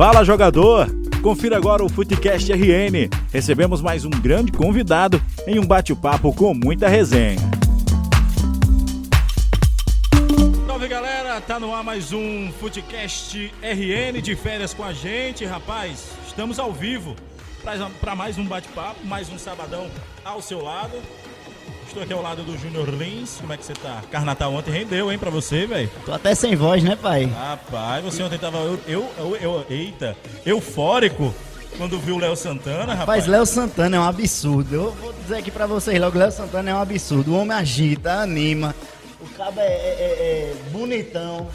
Fala jogador! Confira agora o Futecast RN. Recebemos mais um grande convidado em um bate-papo com muita resenha. Salve galera, tá no ar mais um Futecast RN de férias com a gente, rapaz. Estamos ao vivo para mais um bate-papo, mais um sabadão ao seu lado. Estou aqui ao lado do Júnior Lins. Como é que você tá? Carnatal ontem rendeu, hein, pra você, velho? Tô até sem voz, né, pai? Rapaz, você ontem tava. Eu, eu, eu, eu eita, eufórico quando viu o Léo Santana, rapaz. Rapaz, Léo Santana é um absurdo. Eu vou dizer aqui pra vocês logo: Léo Santana é um absurdo. O homem agita, anima. O cabo é, é, é, é bonitão.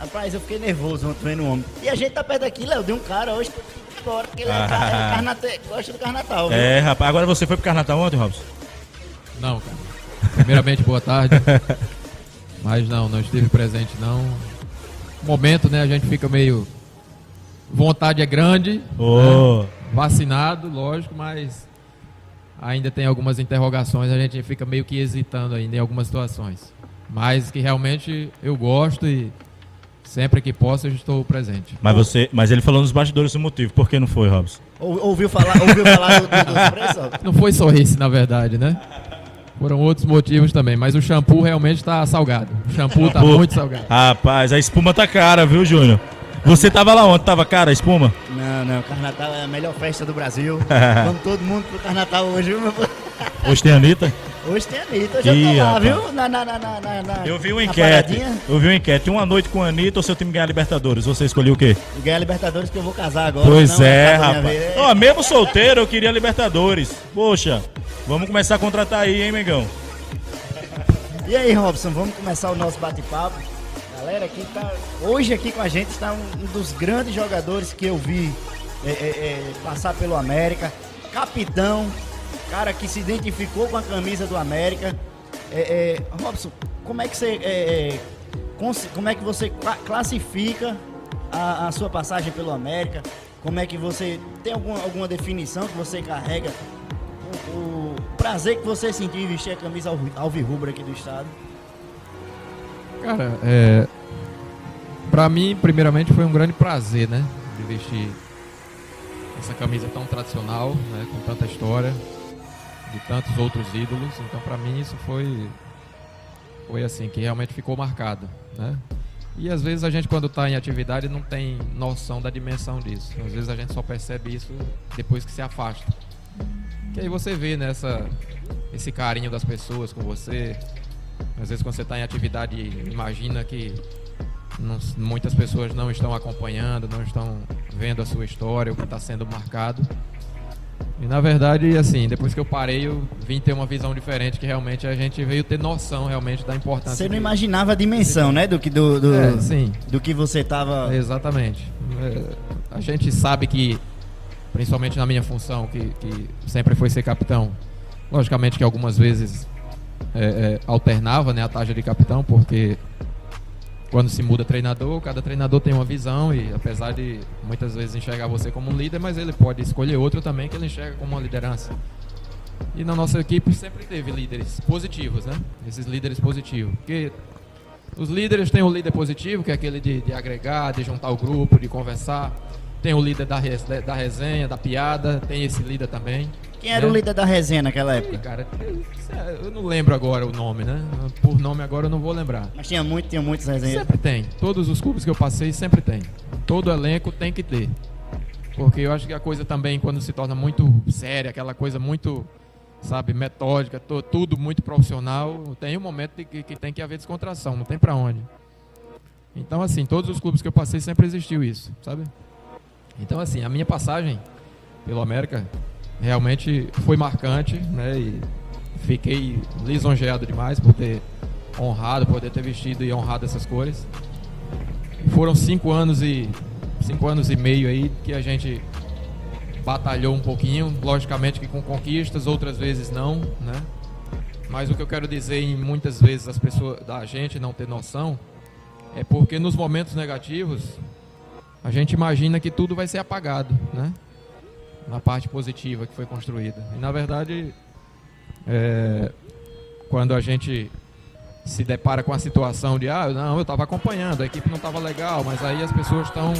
Rapaz, eu fiquei nervoso ontem vendo o homem. E a gente tá perto aqui, Léo, de um cara hoje agora, que ele é, ah. é gosta do Carnatal. Viu? É, rapaz. Agora você foi pro Carnatal ontem, Robson? Não, cara. Primeiramente, boa tarde. Mas não, não esteve presente não. Momento, né? A gente fica meio. Vontade é grande. Oh. Né? Vacinado, lógico, mas ainda tem algumas interrogações. A gente fica meio que hesitando ainda em algumas situações. Mas que realmente eu gosto e sempre que posso eu estou presente. Mas você, mas ele falou nos bastidores o motivo. Por que não foi, Robson? Ouviu falar, ouviu falar do, do, preços? Não foi só esse, na verdade, né? Foram outros motivos também, mas o shampoo realmente está salgado. O shampoo está muito salgado. Rapaz, a espuma tá cara, viu, Júnior? Você tava lá ontem, tava cara a espuma? Não, não, Carnatal é a melhor festa do Brasil. Vamos todo mundo pro Carnatal hoje, viu? Hoje tem a Anitta? Hoje tem a Anitta, eu já Ih, tô lá, rapaz. viu? Na, na, na, na, eu vi uma enquete. Eu vi uma enquete. Uma noite com a Anitta ou seu time ganhar a Libertadores? Você escolheu o quê? Ganhar a Libertadores que eu vou casar agora. Pois não, é, rapaz. Ó, mesmo solteiro, eu queria a Libertadores. Poxa, vamos começar a contratar aí, hein, Mengão? E aí, Robson, vamos começar o nosso bate-papo. Galera, aqui tá, hoje aqui com a gente está um, dos grandes jogadores que eu vi é, é, é, passar pelo América. Capitão, cara que se identificou com a camisa do América. É, é, Robson, como é que você, é, como é que você classifica a, a, sua passagem pelo América? Como é que você tem alguma, alguma definição que você carrega o, prazer que você sentiu em vestir a camisa alvirrubra aqui do estado? Cara, é, para mim, primeiramente, foi um grande prazer, né, de vestir essa camisa tão tradicional, né, com tanta história, de tantos outros ídolos. Então, para mim, isso foi foi assim que realmente ficou marcado, né? E às vezes a gente quando está em atividade não tem noção da dimensão disso. Às vezes a gente só percebe isso depois que se afasta. Que aí você vê nessa esse carinho das pessoas com você. Às vezes quando você está em atividade, imagina que não, muitas pessoas não estão acompanhando, não estão vendo a sua história, o que está sendo marcado. E na verdade, assim, depois que eu parei, eu vim ter uma visão diferente, que realmente a gente veio ter noção realmente da importância. Você não imaginava a dimensão, né, do que do, do, é, sim. do que você estava. Exatamente. É, a gente sabe que principalmente na minha função, que, que sempre foi ser capitão. Logicamente que algumas vezes é, é, alternava né, a taxa de capitão, porque quando se muda treinador, cada treinador tem uma visão e apesar de muitas vezes enxergar você como um líder, mas ele pode escolher outro também que ele enxerga como uma liderança. E na nossa equipe sempre teve líderes positivos, né? Esses líderes positivos. Porque os líderes têm o líder positivo, que é aquele de, de agregar, de juntar o grupo, de conversar. Tem o líder da, res, da resenha, da piada, tem esse líder também. Quem era né? o líder da resenha naquela época? cara, eu não lembro agora o nome, né? Por nome agora eu não vou lembrar. Mas tinha muito, tinha muitos resenhas. Sempre tem. Todos os clubes que eu passei sempre tem. Todo elenco tem que ter. Porque eu acho que a coisa também, quando se torna muito séria, aquela coisa muito, sabe, metódica, tudo muito profissional, tem um momento que, que tem que haver descontração, não tem para onde. Então, assim, todos os clubes que eu passei sempre existiu isso, sabe? Então, assim, a minha passagem pelo América realmente foi marcante, né? E fiquei lisonjeado demais por ter honrado, poder ter vestido e honrado essas cores. Foram cinco anos e cinco anos e meio aí que a gente batalhou um pouquinho, logicamente que com conquistas, outras vezes não, né? Mas o que eu quero dizer em muitas vezes as pessoas da gente não ter noção é porque nos momentos negativos a gente imagina que tudo vai ser apagado, né? Na parte positiva que foi construída. E na verdade, é, quando a gente se depara com a situação de, ah, não, eu estava acompanhando, a equipe não estava legal, mas aí as pessoas estão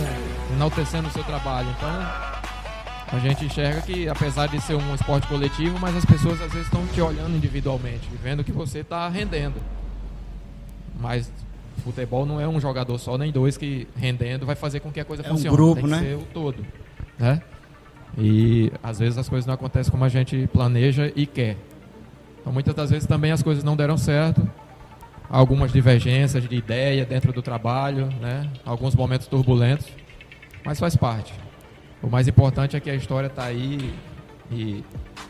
enaltecendo o seu trabalho. Então, a gente enxerga que, apesar de ser um esporte coletivo, mas as pessoas às vezes estão te olhando individualmente, vendo que você está rendendo. Mas futebol não é um jogador só, nem dois que rendendo vai fazer com que a coisa É um funcione. grupo, Tem que né? ser o todo. Né? E às vezes as coisas não acontecem como a gente planeja e quer. Então muitas das vezes também as coisas não deram certo. Algumas divergências de ideia dentro do trabalho, né? alguns momentos turbulentos, mas faz parte. O mais importante é que a história está aí e,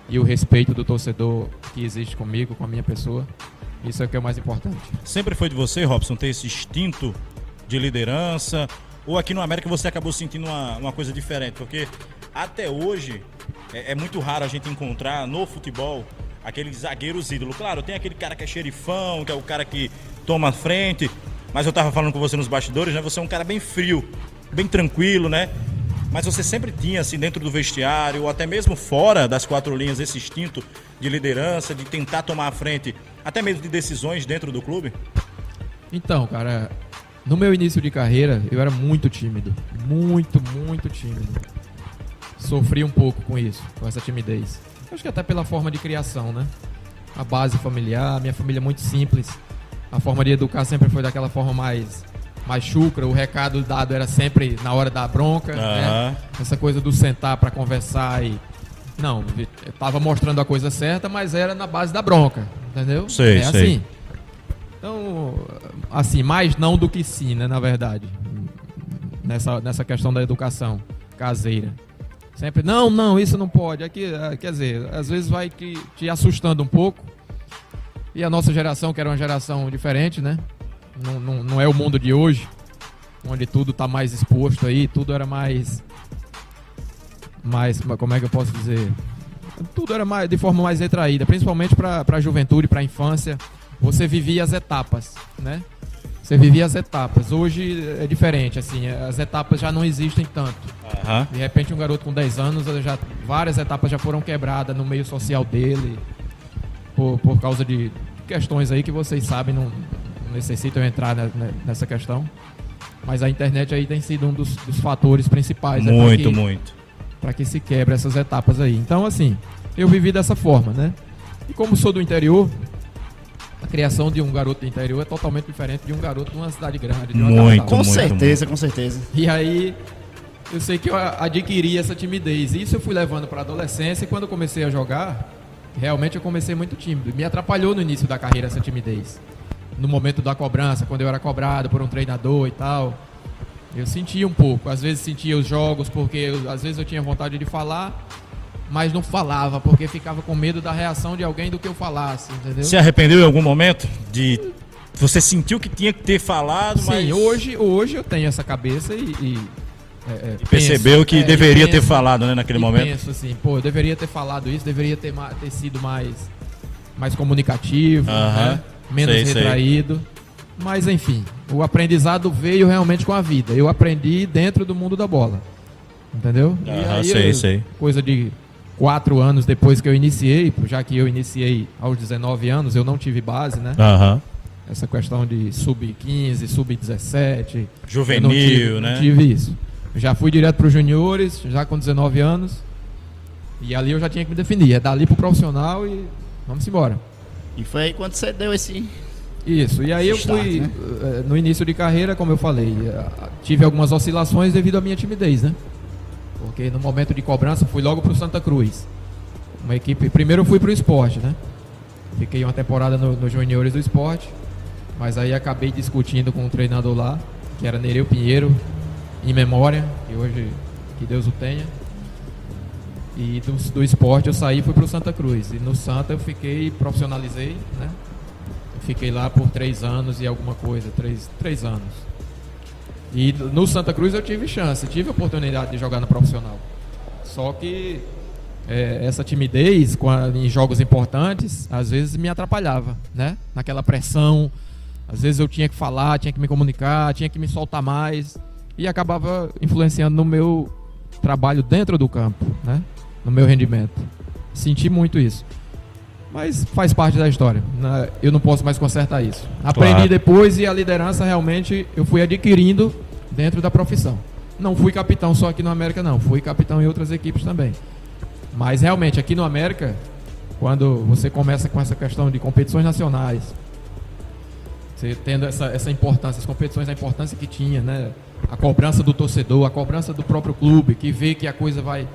e o respeito do torcedor que existe comigo, com a minha pessoa. Isso é o que é o mais importante. Sempre foi de você, Robson, ter esse instinto de liderança? Ou aqui no América você acabou sentindo uma, uma coisa diferente? Porque até hoje é, é muito raro a gente encontrar no futebol aqueles zagueiros ídolos. Claro, tem aquele cara que é xerifão, que é o cara que toma frente. Mas eu tava falando com você nos bastidores, né? Você é um cara bem frio, bem tranquilo, né? Mas você sempre tinha, assim, dentro do vestiário, ou até mesmo fora das quatro linhas, esse instinto de liderança, de tentar tomar a frente, até mesmo de decisões dentro do clube? Então, cara, no meu início de carreira, eu era muito tímido. Muito, muito tímido. Sofri um pouco com isso, com essa timidez. Acho que até pela forma de criação, né? A base familiar, minha família é muito simples. A forma de educar sempre foi daquela forma mais mais chucra, o recado dado era sempre na hora da bronca, né? Essa coisa do sentar pra conversar e não, eu tava mostrando a coisa certa, mas era na base da bronca, entendeu? Sei, é sei. assim. Então, assim, mais não do que sim, né, na verdade. Nessa, nessa questão da educação caseira. Sempre, não, não, isso não pode. Aqui, ah, quer dizer, às vezes vai te, te assustando um pouco. E a nossa geração, que era uma geração diferente, né? Não, não, não é o mundo de hoje, onde tudo tá mais exposto aí, tudo era mais. Mais. Como é que eu posso dizer? Tudo era mais, de forma mais retraída, principalmente para a juventude, para a infância. Você vivia as etapas, né? Você vivia as etapas. Hoje é diferente, assim, as etapas já não existem tanto. Aham. De repente, um garoto com 10 anos, já, várias etapas já foram quebradas no meio social dele, por, por causa de questões aí que vocês sabem, não, não necessitam entrar ne- nessa questão. Mas a internet aí tem sido um dos, dos fatores principais né, Muito, que- muito. para que se quebre essas etapas aí. Então, assim, eu vivi dessa forma, né? E como sou do interior, a criação de um garoto do interior é totalmente diferente de um garoto de uma cidade grande. De uma Muito. capital. Com certeza, com certeza. E aí, eu sei que eu adquiri essa timidez. Isso eu fui levando para adolescência e quando eu comecei a jogar, realmente eu comecei muito tímido. Me atrapalhou no início da carreira essa timidez. No momento da cobrança, quando eu era cobrado por um treinador e tal. Eu sentia um pouco. Às vezes sentia os jogos porque eu- às vezes eu tinha vontade de falar, mas não falava porque ficava com medo da reação de alguém do que eu falasse, entendeu? Se arrependeu em algum momento de. Você sentiu que tinha que ter falado, Sim, mas. hoje, hoje eu tenho essa cabeça e. e, é, é, Percebeu penso, que é, deveria ter penso, falado, né, naquele momento. penso assim, pô, eu deveria ter falado isso, deveria ter, ter sido mais, mais comunicativo, Aham, né? menos sei, sei. retraído. Mas enfim, o aprendizado veio realmente com a vida. Eu aprendi dentro do mundo da bola. Entendeu? Aham, sei, sei. Coisa de quatro anos depois que eu iniciei, já que eu iniciei aos 19 anos, eu não tive base, né? Aham. Essa questão de sub-15, sub-17. Juvenil, Eu não tive, né? Não tive isso. Já fui direto para os juniores, já com 19 anos. E ali eu já tinha que me definir. É dali pro profissional e vamos embora. E foi aí quando você deu esse. Isso. E aí eu Start, fui, né? eh, no início de carreira, como eu falei, eh, tive algumas oscilações devido à minha timidez, né? Porque no momento de cobrança fui logo pro Santa Cruz. Uma equipe. Primeiro eu fui pro esporte, né? Fiquei uma temporada no- nos juniores do esporte. Mas aí acabei discutindo com um treinador lá, que era Nereu Pinheiro, em memória, que hoje que Deus o tenha. E do, do esporte eu saí e fui pro Santa Cruz. E no Santa eu fiquei, profissionalizei, né? Fiquei lá por três anos e alguma coisa, três, três anos. E no Santa Cruz eu tive chance, tive oportunidade de jogar no profissional. Só que é, essa timidez a- em jogos importantes, às vezes me atrapalhava, né? Naquela pressão, às vezes eu tinha que falar, tinha que me comunicar, tinha que me soltar mais e acabava influenciando no meu trabalho dentro do campo, né? No meu rendimento. Senti muito isso. Mas faz parte da história. Eu não posso mais consertar isso. Aprendi Claro. depois e a liderança realmente eu fui adquirindo dentro da profissão. Não fui capitão só aqui no América, não. Fui capitão em outras equipes também. Mas realmente aqui no América, quando você começa com essa questão de competições nacionais, você tendo essa, essa importância, as competições, a importância que tinha, né? A cobrança do torcedor, a cobrança do próprio clube, que vê que a coisa vai,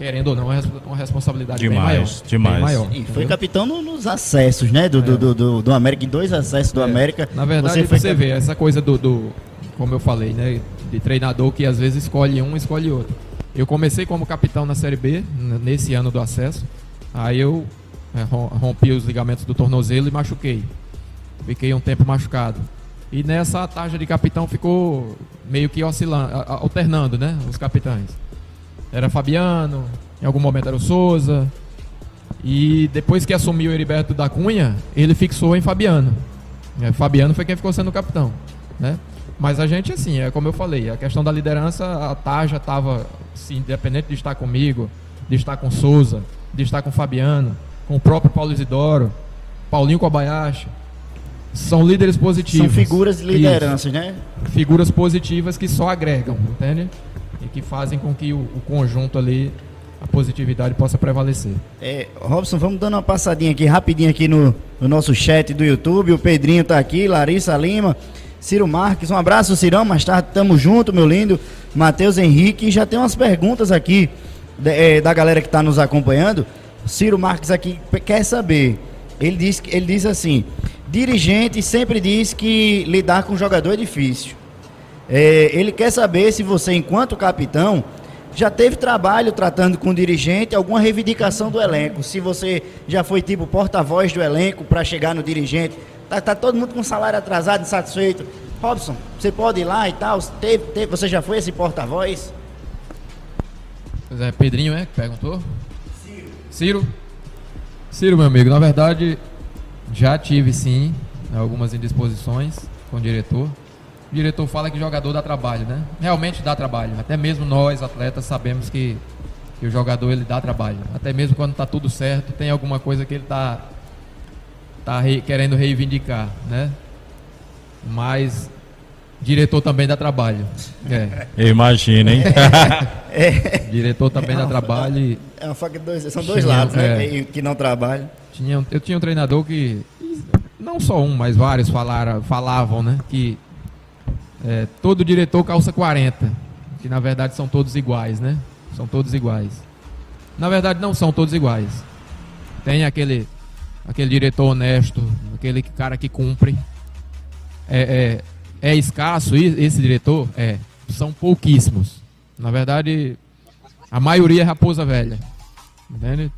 querendo ou não, é uma responsabilidade Demais, bem maior. demais. Bem maior E foi capitão no- nos acessos, né? Do, do, do, do, do América, em dois acessos do É, América. Na verdade, você, foi vê essa coisa do, do- como eu falei, né, de treinador que às vezes escolhe um, escolhe outro. Eu comecei como capitão na Série B, nesse ano do acesso. Aí eu é, rom- rompi os ligamentos do tornozelo e machuquei. Fiquei um tempo machucado. E nessa a tarja de capitão ficou meio que oscilando, alternando, né, os capitães. Era Fabiano, em algum momento era o Souza. E depois que assumiu o Heriberto da Cunha, ele fixou em Fabiano. É, Fabiano foi quem ficou sendo capitão, né? Mas a gente, assim, é como eu falei, a questão da liderança, a Tarja estava, assim, independente de estar comigo, de estar com Souza, de estar com Fabiano, com o próprio Paulo Isidoro, Paulinho Kobayashi, são líderes positivos. São figuras de Isso. lideranças, né? Figuras positivas que só agregam, entende? Que fazem com que o, o conjunto ali, a positividade possa prevalecer. É, Robson, vamos dando uma passadinha aqui, rapidinho aqui no, no nosso chat do YouTube. O Pedrinho tá aqui, Larissa Lima, Ciro Marques. Um abraço, Cirão. Mais tarde tamo junto, meu lindo. Matheus Henrique. Já tem umas perguntas aqui de- é, da galera que tá nos acompanhando. Ciro Marques aqui quer saber. Ele diz, ele diz assim: dirigente sempre diz que lidar com jogador é difícil. É, ele quer saber se você, enquanto capitão, já teve trabalho tratando com o dirigente, alguma reivindicação do elenco. Se você já foi tipo porta-voz do elenco para chegar no dirigente, tá, tá todo mundo com salário atrasado, insatisfeito. Robson, você pode ir lá e tal. Teve, teve- você já foi esse porta-voz? Pois é, Pedrinho, é, que perguntou? Ciro. Ciro? Ciro, meu amigo, na verdade, já tive sim algumas indisposições com o diretor. O diretor fala que jogador dá trabalho, né? Realmente dá trabalho. Até mesmo nós, atletas, sabemos que, que o jogador ele dá trabalho. Até mesmo quando tá tudo certo, tem alguma coisa que ele tá, tá rei- querendo reivindicar, né? Mas diretor também dá trabalho. É. Eu imagino, hein? Diretor também dá trabalho e É uma faca de dois, são dois Tinha, lados, né? é. Que, que não trabalham. tinha, eu tinha um treinador que não só um, mas vários falaram, falavam, né, que é, todo diretor calça 40, que na verdade são todos iguais, né? São todos iguais. Na verdade não são todos iguais. Tem aquele aquele diretor honesto, aquele cara que cumpre. É, é, é escasso esse diretor? É. São pouquíssimos. Na verdade, a maioria é raposa velha. Entende?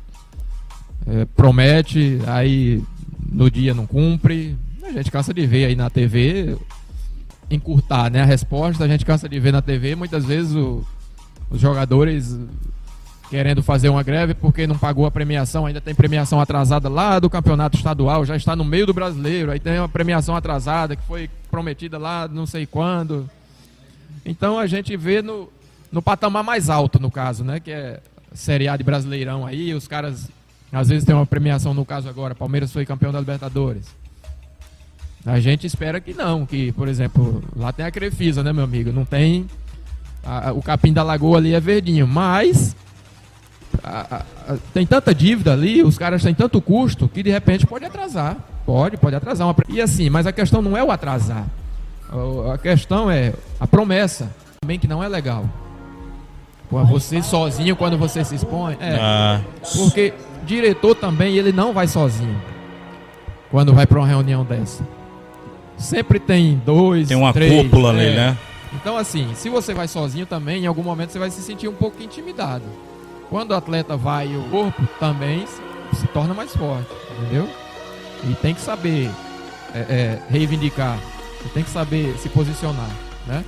É, promete, aí no dia não cumpre. A gente cansa de ver aí na TV encurtar né, a resposta, a gente cansa de ver na TV muitas vezes o- os jogadores querendo fazer uma greve porque não pagou a premiação, ainda tem premiação atrasada lá do campeonato estadual, já está no meio do brasileiro, aí tem uma premiação atrasada que foi prometida lá não sei quando. Então a gente vê no, no patamar mais alto, no caso, né? Que é Série A de Brasileirão aí, os caras às vezes tem uma premiação, no caso agora, Palmeiras foi campeão da Libertadores. A gente espera que não, que, por exemplo, lá tem a Crefisa, né, meu amigo? Não tem. a- a- o capim da lagoa ali é verdinho, mas. a- tem tanta dívida ali, os caras têm tanto custo que de repente pode atrasar. Pode, pode atrasar. Uma, e assim, mas a questão não é o atrasar. A questão é a promessa. Também que não é legal. Pô, Você sozinho, quando você se expõe. É, Ah, porque diretor também, ele não vai sozinho. Quando vai para uma reunião dessa. Sempre tem dois, tem uma três, cúpula ali, é. né? Então, assim, se você vai sozinho também, em algum momento você vai se sentir um pouco intimidado. Quando o atleta vai o corpo também se, torna mais forte, entendeu? E tem que saber é, é, reivindicar, tem que saber se posicionar, né?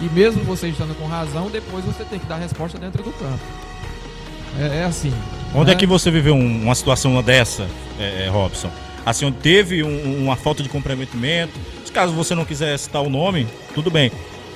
E mesmo você estando com razão, depois você tem que dar resposta dentro do campo. É, é assim. Onde né? é que você viveu um- uma situação dessa, é, é, Robson? Assim, teve um- uma falta de comprometimento? Caso você não quiser citar o nome, tudo bem.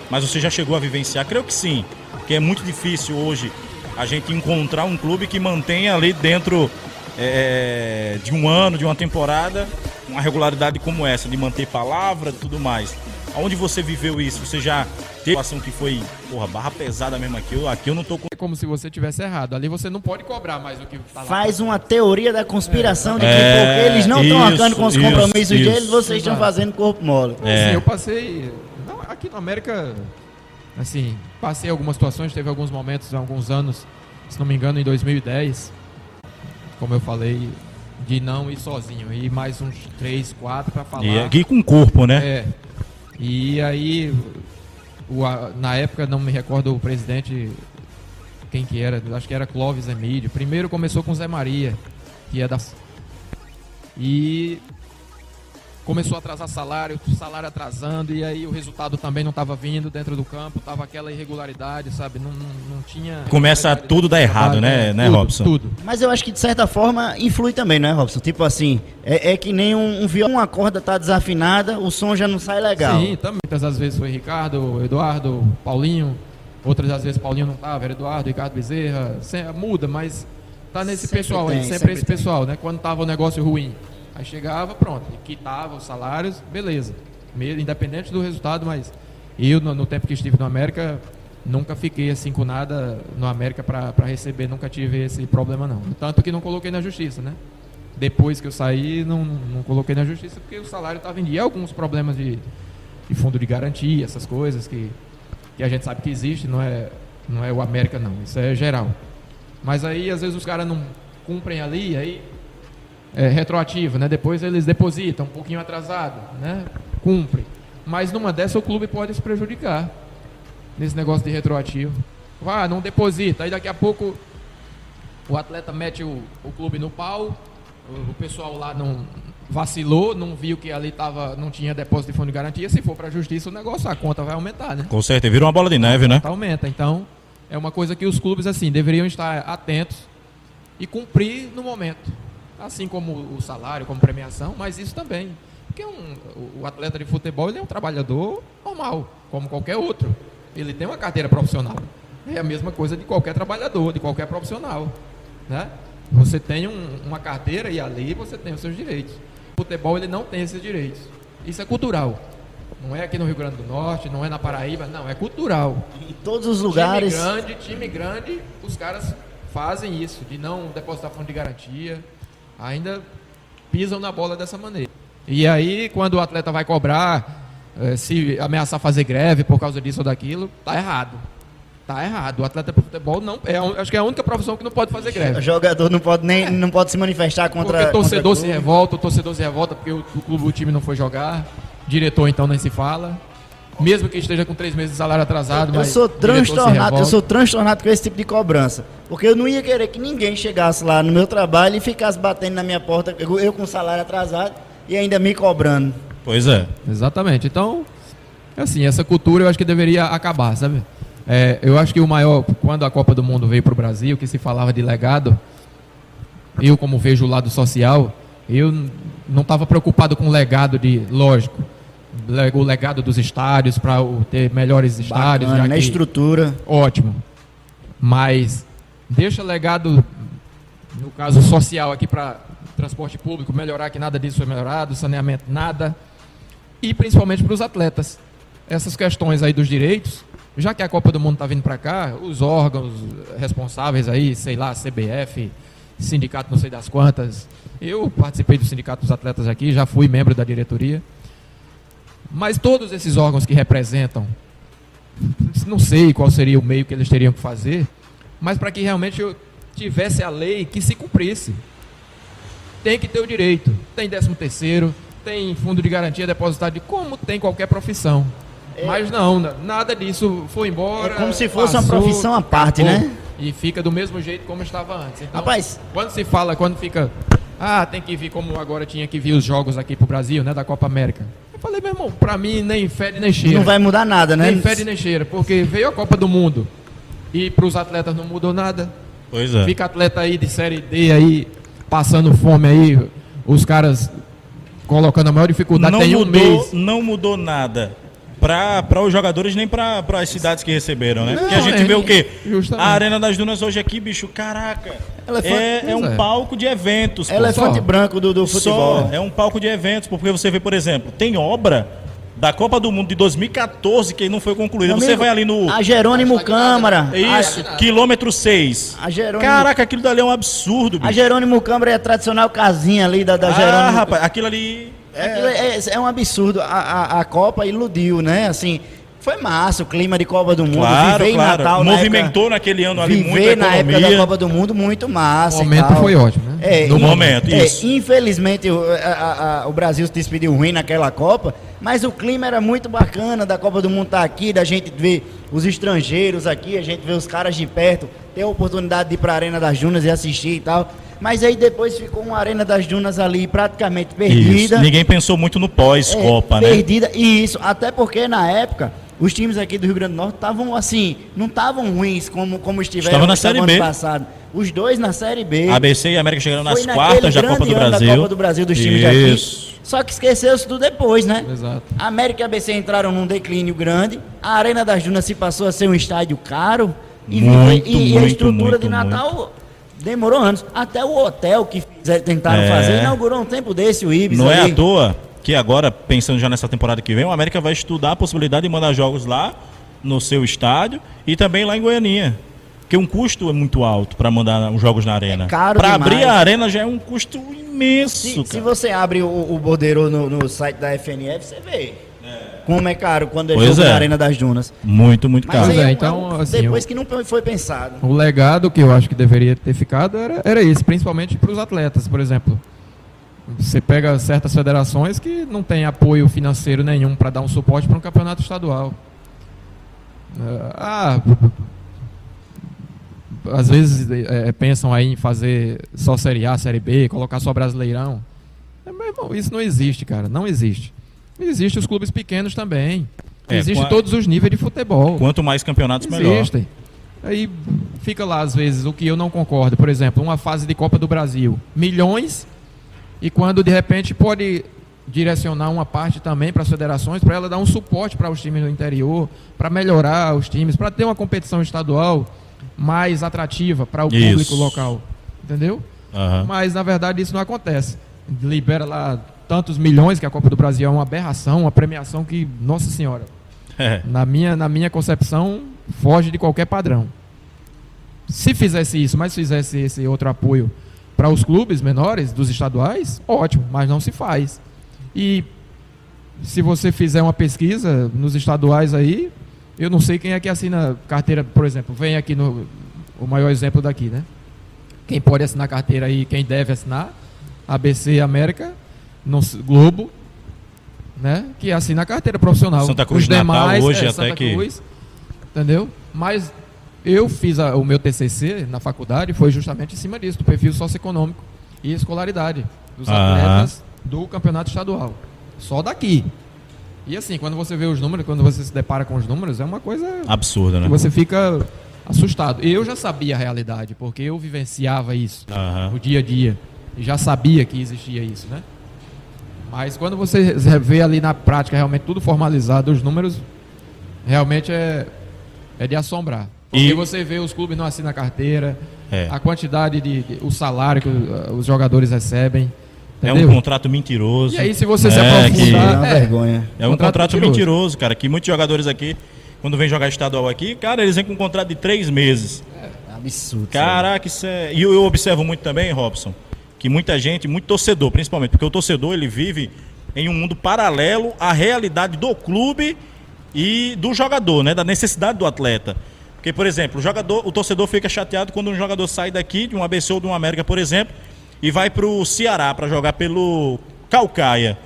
Mas você já chegou a vivenciar? Creio que sim. Porque é muito difícil hoje a gente encontrar um clube que mantenha ali dentro é, de um ano, de uma temporada, uma regularidade como essa, de manter palavra e tudo mais. Onde você viveu isso? Você já teve uma situação que foi, porra, barra pesada mesmo aqui? Eu, aqui eu não tô com. É como se você tivesse errado. Ali você não pode cobrar mais o que tá lá. Faz uma teoria da conspiração de que É, porque eles não estão arcando com os isso, compromissos isso. deles, vocês estão fazendo corpo mole. É. assim, eu passei. não, aqui na América, assim, passei algumas situações, teve alguns momentos, há alguns anos, se não me engano, em 2010, como eu falei, de não ir sozinho, ir mais uns três, quatro para falar. E aqui com o corpo, né? É. E aí, o, na época, não me recordo o presidente, quem que era, acho que era Clóvis Emílio. Primeiro começou com Zé Maria, que é da. E começou a atrasar salário, salário atrasando, e aí o resultado também não estava vindo dentro do campo, tava aquela irregularidade, sabe? Não, não, não tinha. Começa tudo dar errado, né, é, né, tudo, Robson? Tudo. Mas eu acho que de certa forma influi também, não é, Robson? Tipo assim, é, é que nem um, um violão, uma corda tá desafinada, o som já não sai legal. Sim, também. Muitas das vezes foi Ricardo, Eduardo, Paulinho. Outras das vezes Paulinho não tava, era Eduardo, Ricardo Bezerra. Sem- muda, mas tá nesse Sempre pessoal tem, aí, sempre, sempre esse tem. pessoal, né? Quando tava o negócio ruim. Aí chegava, pronto, quitava os salários, beleza. Independente do resultado, mas eu, no, no tempo que estive no América, nunca fiquei assim com nada no América para receber, nunca tive esse problema não. Tanto que não coloquei na justiça, né? Depois que eu saí, não, não coloquei na justiça porque o salário estava em dia. Alguns problemas de, de fundo de garantia, essas coisas que, que a gente sabe que existe, não é, não é o América não, isso é geral. Mas aí às vezes os caras não cumprem ali, aí é retroativo, né? Depois eles depositam um pouquinho atrasado, né? Cumpre. Mas numa dessa o clube pode se prejudicar nesse negócio de retroativo. Vá, não deposita, aí daqui a pouco o atleta mete o, o clube no pau, o, o pessoal lá não vacilou, não viu que ali tava, não tinha depósito de fundo de garantia, se for para a justiça o negócio, a conta vai aumentar, né? Com certeza, vira uma bola de neve, né? Tá, aumenta. Então, é uma coisa que os clubes assim deveriam estar atentos e cumprir no momento. Assim como o salário, como premiação, mas isso também. Porque um, o- atleta de futebol ele é um trabalhador normal, como qualquer outro. Ele tem uma carteira profissional. É a mesma coisa de qualquer trabalhador, de qualquer profissional. Né? Você tem um- uma carteira e ali você tem os seus direitos. O futebol ele não tem esses direitos. Isso é cultural. Não é aqui no Rio Grande do Norte, não é na Paraíba, não, é cultural. Em todos os lugares. Time grande, time grande, os caras fazem isso, de não depositar fundo de garantia, ainda pisam na bola dessa maneira. E aí, quando o atleta vai cobrar, eh, se ameaçar fazer greve por causa disso ou daquilo, tá errado. Tá errado. O atleta de futebol não é, acho que é a única profissão que não pode fazer O greve. jogador não pode nem não pode se manifestar contra. Porque o torcedor contra se revolta, o torcedor se revolta porque o, o clube, o time não foi jogar, diretor então nem se fala. Mesmo que esteja com três meses de salário atrasado, Eu mas sou transtornado, eu sou transtornado com esse tipo de cobrança. Porque eu não ia querer que ninguém chegasse lá no meu trabalho e ficasse batendo na minha porta, eu, eu com salário atrasado e ainda me cobrando. Pois é. Exatamente. Então, assim, essa cultura eu acho que deveria acabar, sabe? É, eu acho que o maior, quando a Copa do Mundo veio para o Brasil, que se falava de legado, eu como vejo o lado social, eu não estava preocupado com o legado de, lógico, o legado dos estádios para ter melhores estádios, Bacana, na estrutura. ótimo. Mas deixa legado, no caso social, aqui para transporte público, melhorar que nada disso foi melhorado, saneamento, nada. E principalmente para os atletas. Essas questões aí dos direitos, já que a Copa do Mundo está vindo para cá, os órgãos responsáveis aí, sei lá, CBF, sindicato não sei das quantas. Eu participei do sindicato dos atletas aqui, já fui membro da diretoria. Mas todos esses órgãos que representam não sei qual seria o meio que eles teriam que fazer, mas para que realmente eu tivesse a lei que se cumprisse. Tem que ter o direito. Tem 13 terceiro, tem fundo de garantia depositado de como tem qualquer profissão. Mas não, na- nada disso foi embora. É como se fosse uma passou, profissão à parte, acabou, né? E fica do mesmo jeito como estava antes. Então, Rapaz. quando se fala, quando fica, ah, tem que vir como agora tinha que vir os jogos aqui pro Brasil, né, da Copa América. Eu falei, meu irmão, pra mim nem fede nem cheira. Não vai mudar nada, né? Nem fede nem cheira, porque veio a Copa do Mundo e para os atletas não mudou nada. Pois é. Fica atleta aí de série D aí, passando fome aí, os caras colocando a maior dificuldade. Não Tem um mudou, mês. não mudou nada para os jogadores nem para as cidades que receberam, né? Não, Porque a gente é, vê o quê? justamente. A Arena das Dunas hoje aqui, bicho, caraca. Elefante- É, é um Pois é. palco de eventos. pô. Elefante Só. branco do, do futebol. Só, é um palco de eventos, porque você vê, por exemplo, tem obra da Copa do Mundo de 2014 que não foi concluída. Meu Você amigo, vai ali no A Jerônimo Câmara. é isso, quilômetro 6. A Jerônimo, Caraca, aquilo dali é um absurdo, a bicho. Jerônimo Câmara é a tradicional casinha ali da, da Ah, Jerônimo. rapaz, aquilo ali Aquilo É, é um absurdo. A, a, a Copa iludiu, né? Assim, foi massa o clima de Copa do Mundo. Claro, Viver em claro. Natal na Movimentou época, naquele ano ali muito a Viver na época da economia. Copa do Mundo, muito massa. O momento foi ótimo, né? É, No in- momento, é, isso. Infelizmente o, a- a- o Brasil se despediu ruim naquela Copa, mas o clima era muito bacana da Copa do Mundo estar aqui, da gente ver os estrangeiros aqui, a gente ver os caras de perto, ter a oportunidade de ir para a Arena das Dunas e assistir e tal. Mas aí depois ficou uma Arena das Dunas ali praticamente perdida. Isso. Ninguém pensou muito no pós-Copa, É, né? Perdida, e isso, até porque na época os times aqui do Rio Grande do Norte estavam assim, não estavam ruins como, como estiveram Estavam na Série ano B. passado. Os dois na Série B. ABC e América chegaram nas quartas da Copa do Brasil. Da Copa do Brasil dos times daqui. Isso. Só que esqueceu-se tudo depois, né? Exato. América e ABC entraram num declínio grande. A Arena das Dunas se passou a ser um estádio caro. E, Muito, e- e a muito, estrutura muito, de Natal demorou anos. Até o hotel que fizeram- tentaram É. fazer inaugurou um tempo desse, o Ibis. Não é ali. à toa que agora, pensando já nessa temporada que vem, o América vai estudar a possibilidade de mandar jogos lá no seu estádio e também lá em Goianinha. Porque um custo é muito alto para mandar os jogos na arena. É caro Para abrir a arena já é um custo imenso. Se, se você abre o, o bordeiro no, no site da FNF, você vê. Como é caro quando é Pois jogo é. na Arena das Dunas. Muito, muito Mas caro. Aí é, é então, é assim, depois o- que não foi pensado. O legado que eu acho que deveria ter ficado era, era esse, principalmente para os atletas, por exemplo. Você pega certas federações que não tem apoio financeiro nenhum para dar um suporte para um campeonato estadual. Ah, às vezes é, pensam aí em fazer só Série A, Série B, colocar só Brasileirão. É, irmão, isso não existe, cara, não existe. Existem os clubes pequenos também. É, Existem todos os níveis de futebol. Quanto mais campeonatos, melhor. Existem. Aí fica lá, às vezes, o que eu não concordo. Por exemplo, uma fase de Copa do Brasil. Milhões. E quando, de repente, pode direcionar uma parte também para as federações, para ela dar um suporte para os times do interior, para melhorar os times, para ter uma competição estadual mais atrativa para o Isso. público local. Entendeu? Aham. Mas, na verdade, isso não acontece. Libera lá tantos milhões, que a Copa do Brasil é uma aberração, uma premiação que, nossa senhora, É. na minha, na minha concepção, foge de qualquer padrão. Se fizesse isso, mas fizesse esse outro apoio para os clubes menores dos estaduais, ótimo, mas não se faz. E se você fizer uma pesquisa nos estaduais aí, eu não sei quem é que assina carteira, por exemplo, vem aqui no o maior exemplo daqui, né? Quem pode assinar carteira aí, quem deve assinar, ABC América, no Globo, né? Que assina a carteira profissional. Santa Cruz Os de Natal demais, hoje é, até Santa que- Cruz, entendeu? Mas eu fiz a- o meu TCC na faculdade foi justamente em cima disso, do perfil socioeconômico e escolaridade dos Aham. atletas do campeonato estadual. Só daqui. E assim, quando você vê os números, quando você se depara com os números, é uma coisa Absurdo, né? você fica assustado. Eu já sabia a realidade, porque eu vivenciava isso Aham. no dia a dia. E já sabia que existia isso, né? Mas quando você vê ali na prática realmente tudo formalizado, os números realmente é, é de assombrar. Porque E- você vê os clubes não assinam a carteira, É. a quantidade de, de- o salário que os jogadores recebem. É Entendeu? um contrato mentiroso. E aí, se você se É, aprofundar. que- É uma é, vergonha. É um Contrato contrato, mentiroso. mentiroso. cara. Que muitos jogadores aqui, quando vem jogar estadual aqui, cara, eles vem com um contrato de três meses. Absurdo. Caraca, isso é. E eu, eu observo muito também, Robson, que muita gente, muito torcedor, principalmente, porque o torcedor ele vive em um mundo paralelo à realidade do clube e do jogador, né? Da necessidade do atleta. Porque, por exemplo, o jogador, o torcedor fica chateado quando um jogador sai daqui, de um ABC ou de um América, por exemplo, e vai pro Ceará para jogar pelo Calcaia.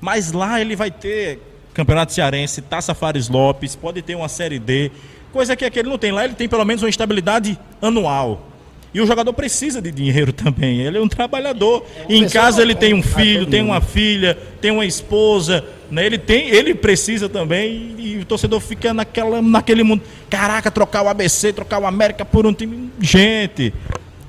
Mas lá ele vai ter Campeonato Cearense, Taça Fares Lopes, pode ter uma Série D, coisa que aqui ele não tem. Lá ele tem pelo menos uma estabilidade anual. E o jogador precisa de dinheiro também. Ele é um trabalhador. em casa ele tem um filho, tem uma filha, tem uma esposa. Né? Ele, tem, ele precisa também. E, o torcedor fica naquela, naquele mundo. Caraca, trocar o ABC, trocar o América por um time. Gente,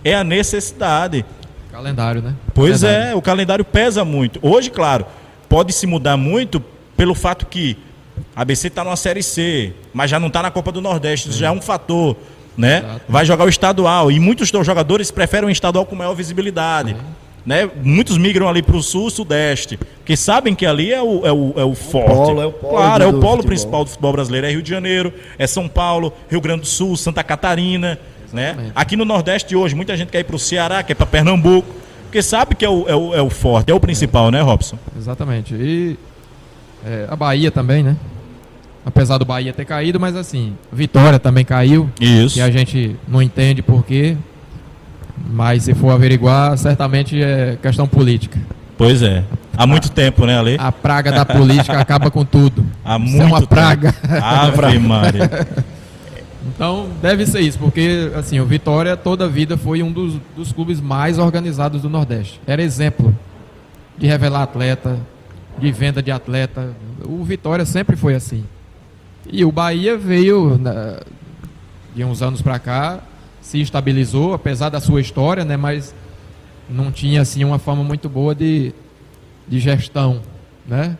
é a necessidade. Calendário, né? Pois Calendário. é, o calendário pesa muito. Hoje, claro, pode se mudar muito pelo fato que A ABC está numa Série C, mas já não está na Copa do Nordeste, isso já é um fator. Né? Exato. Vai jogar o estadual. E muitos dos jogadores preferem o estadual com maior visibilidade. Né? Muitos migram ali para o sul, sudeste, porque sabem que ali é o, é o, é o forte. polo, é o polo claro, é o polo principal do futebol brasileiro. É Rio de Janeiro, é São Paulo, Rio Grande do Sul, Santa Catarina. Né? Aqui no Nordeste hoje, muita gente quer ir para o Ceará, quer ir para Pernambuco, porque sabe que é o, é, o, é o forte, é o principal, né, Robson? Exatamente. E é, a Bahia também, né? Apesar do Bahia ter caído, mas assim, Vitória também caiu. Isso. Que a gente não entende por quê. Mas se for averiguar, certamente é questão política. Pois é. Há muito tempo, né, Ale? A praga da política acaba com tudo. Há Isso muito é uma tempo. praga. Ave Maria. Então deve ser isso, porque assim, o Vitória toda a vida foi um dos, dos clubes mais organizados do Nordeste. Era exemplo de revelar atleta, de venda de atleta. O Vitória sempre foi assim. E o Bahia veio na- de uns anos para cá, se estabilizou, apesar da sua história, né? Mas não tinha assim uma fama muito boa de, de gestão, né?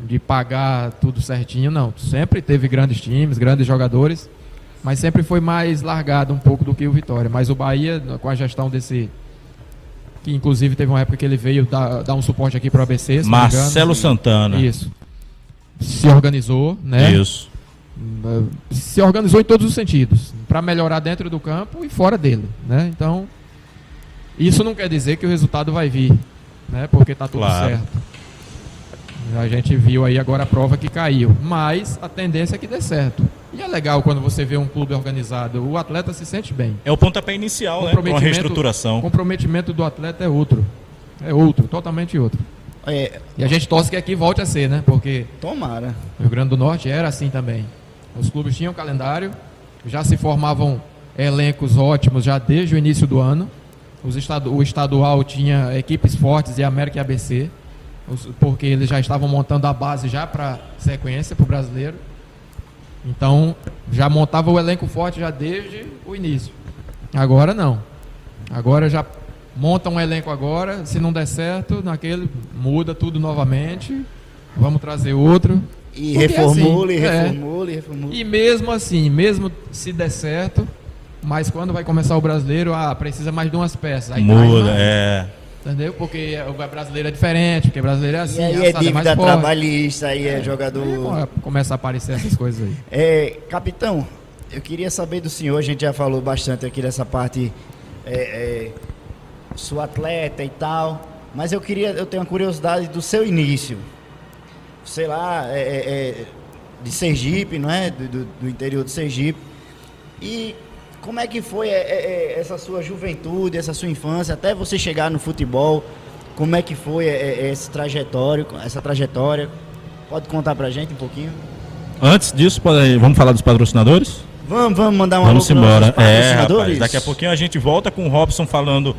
De pagar tudo certinho, não. Sempre teve grandes times, grandes jogadores, mas sempre foi mais largado um pouco do que o Vitória. Mas o Bahia, com a gestão desse. Que inclusive teve uma época que ele veio dar, dar um suporte aqui para o ABC. me engano. Marcelo Santana. Isso. Se organizou, né? Isso. Uh, se organizou em todos os sentidos, para melhorar dentro do campo e fora dele, né? Então, isso não quer dizer que o resultado vai vir, né? Porque tá tudo Claro. certo. A gente viu aí agora a prova que caiu, mas a tendência é que dê certo. E é legal quando você vê um clube organizado, o atleta se sente bem. É o pontapé inicial, né? Para uma reestruturação. O comprometimento do atleta é outro. É outro, totalmente outro. É, E a gente torce que aqui volte a ser, né? Porque tomara. o Rio Grande do Norte era assim também. Os clubes tinham calendário, já se formavam elencos ótimos já desde o início do ano. Estadu- o estadual tinha equipes fortes e América e ABC, os- porque eles já estavam montando a base já para sequência para o brasileiro. Então já montava o elenco forte já desde o início. Agora não. Agora já monta um elenco agora, se não der certo, naquele muda tudo novamente. Vamos trazer outro. E Porque reformule, assim, é. reformule, reformule. E mesmo assim, mesmo se der certo, mas quando vai começar o brasileiro, ah, precisa mais de umas peças. Aí traz Muda, mais, é. Entendeu? Porque o brasileiro é diferente, porque o brasileiro é E assim, aí é assado, mais dívida forte. trabalhista, aí é jogador. Aí começa a aparecer essas coisas aí. É, capitão, eu queria saber do senhor, a gente já falou bastante aqui dessa parte é, é, sua atleta e tal, mas eu queria, eu tenho uma curiosidade do seu início. Sei lá, é, é, é, de Sergipe, não é? Do, do- do interior de Sergipe. E como é que foi é, é, essa sua juventude, essa sua infância, até você chegar no futebol? Como é que foi esse trajetório, essa trajetória? Pode contar pra gente um pouquinho? Antes disso, pode- vamos falar dos patrocinadores? Vamos, vamos mandar um Vamos embora. É, rapaz, daqui a pouquinho a gente volta com o Robson falando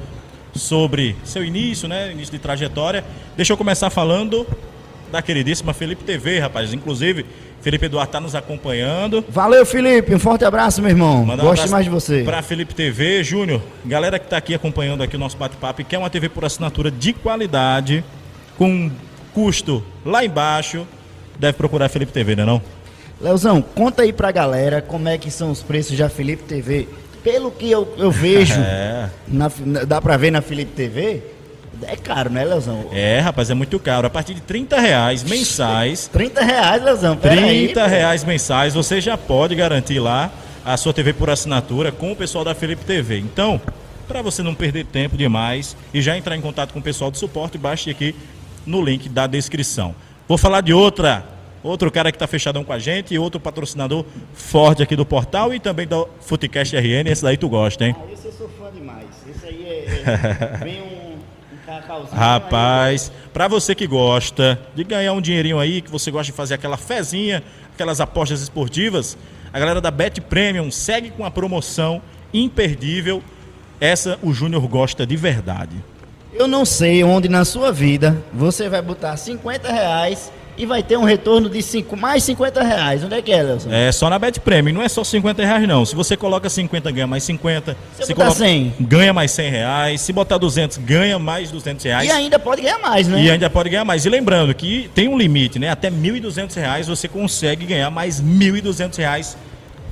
sobre seu início, né? Início de trajetória. Deixa eu começar falando da queridíssima Felipe TV, rapaz. Inclusive, Felipe Eduardo está nos acompanhando. Valeu, Felipe. Um forte abraço, meu irmão. Gosto mais de você. Pra Felipe TV, Júnior, galera que tá aqui acompanhando aqui o nosso bate-papo e quer uma TV por assinatura de qualidade, com custo lá embaixo, deve procurar Felipe TV, né não? Leozão, conta aí pra galera como é que são os preços da Felipe TV. Pelo que eu, eu vejo, É. na- dá pra ver na Felipe TV, é caro, né, Leozão? É, rapaz, é muito caro. A partir de 30 reais mensais, 30 reais, Leozão. Pera aí, 30 reais mensais, você já pode garantir lá a sua TV por assinatura com o pessoal da Felipe TV. Então, para você não perder tempo demais e já entrar em contato com o pessoal do suporte, baixe aqui no link da descrição. Vou falar de outra, outro cara que está fechadão com a gente e outro patrocinador forte aqui do portal e também do Futecast RN. Esse daí tu gosta, hein? Ah, esse eu sou fã demais. Esse aí é. é vem um. Rapaz, para você que gosta de ganhar um dinheirinho aí, que você gosta de fazer aquela fezinha, aquelas apostas esportivas, a galera da Bet Premium segue com a promoção imperdível. Essa o Júnior gosta de verdade. Eu não sei onde na sua vida você vai botar 50 reais e vai ter um retorno de cinco, mais 50 reais. Onde é que é, Nelson? É só na Bet Premium, não é só 50 reais não. Se você coloca 50, ganha mais 50. Se Se botar coloca, 100? ganha mais 100 reais. Se botar 200, ganha mais 200 reais. E ainda pode ganhar mais, né? E ainda pode ganhar mais. E lembrando que tem um limite, né? Até 1.200 reais você consegue ganhar mais 1.200 reais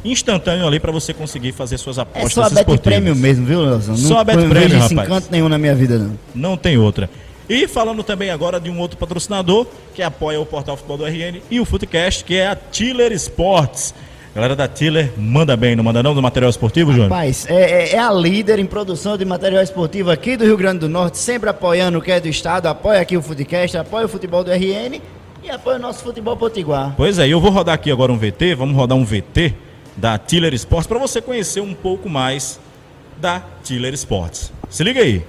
instantâneo ali para você conseguir fazer suas É apostas só a Bet. Premium mesmo, viu, Nelson? Só a Bet não Premium, vejo esse rapaz. encanto nenhum na minha vida, não. Não tem outra. E falando também agora de um outro patrocinador que apoia o Portal Futebol do RN e o Footcast, que é a Tiller Sports. Galera da Tiller, manda bem, não manda não do material esportivo, Júnior? Rapaz, é, é- é a líder em produção de material esportivo aqui do Rio Grande do Norte, sempre apoiando o que é do Estado, apoia aqui o Foodcast, apoia o futebol do RN e apoia o nosso futebol potiguar. Pois é, eu vou rodar aqui agora um VT, vamos rodar um VT da Tiller Sports para você conhecer um pouco mais da Tiller Sports. Se liga aí.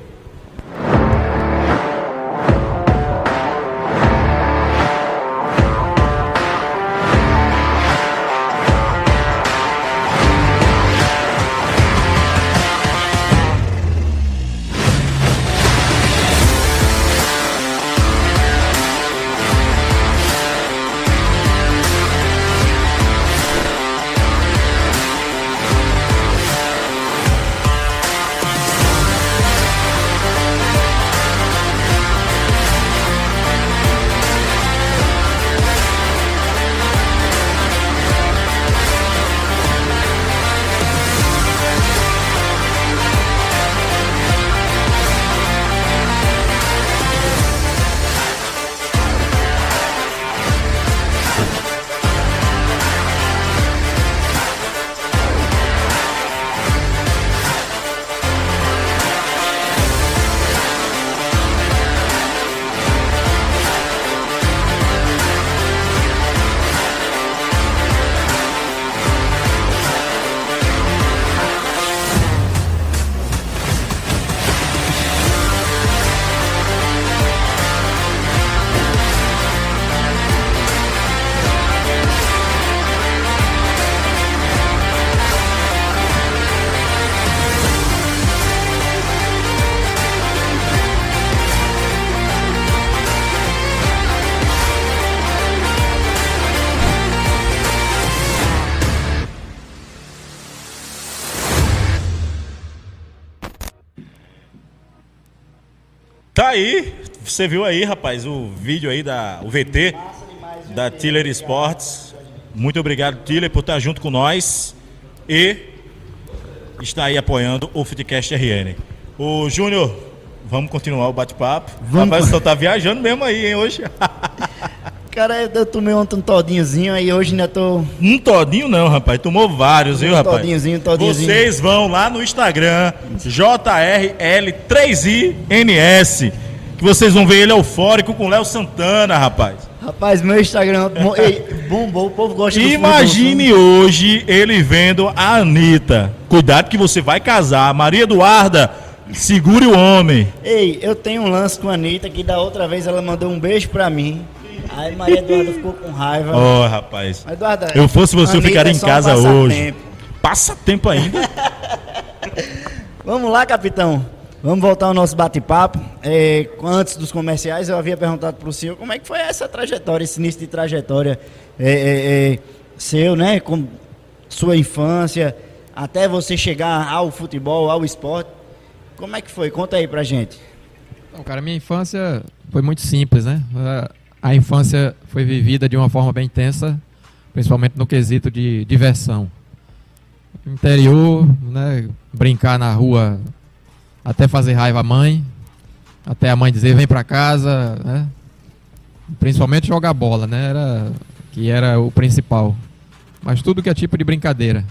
Tá aí, você viu aí, rapaz, o vídeo aí da o VT da Tiller Sports. Muito obrigado, Tiller, por estar junto com nós e está aí apoiando o Fitcast RN. O Júnior, vamos continuar o bate-papo. Vamos. Rapaz, você tá viajando mesmo aí, hein, hoje. Cara, eu tomei ontem um todinhozinho aí hoje ainda tô. Um todinho não, rapaz. Tomou vários, viu, Um rapaz? todinhozinho, todinhozinho. Vocês vão lá no Instagram, JRL3INS, que vocês vão ver ele eufórico com Léo Santana, rapaz. Rapaz, meu Instagram bom- ei, bombou, o povo gosta do Imagine hoje ele vendo a Anitta. Cuidado que você vai casar. Maria Eduarda, segure o homem. Ei, eu tenho um lance com a Anitta que da outra vez ela mandou um beijo pra mim. Aí Maria Eduarda ficou com raiva. Ó, rapaz. Mas, Eduarda, Eu fosse você, eu ficaria é em um casa passatempo. hoje. Passa tempo ainda. Vamos lá, capitão. Vamos voltar ao nosso bate-papo. É, antes dos comerciais, eu havia perguntado para o senhor como é que foi essa trajetória, esse início de trajetória é, é, é, seu, né? Com sua infância, até você chegar ao futebol, ao esporte. Como é que foi? Conta aí pra gente. Então, cara, minha infância foi muito simples, né? A- infância foi vivida de uma forma bem intensa, principalmente no quesito de diversão. Interior, né? Brincar na rua até fazer raiva à mãe, até a mãe dizer vem pra casa, né? Principalmente jogar bola, né? Era, que era o principal. Mas tudo que é tipo de brincadeira.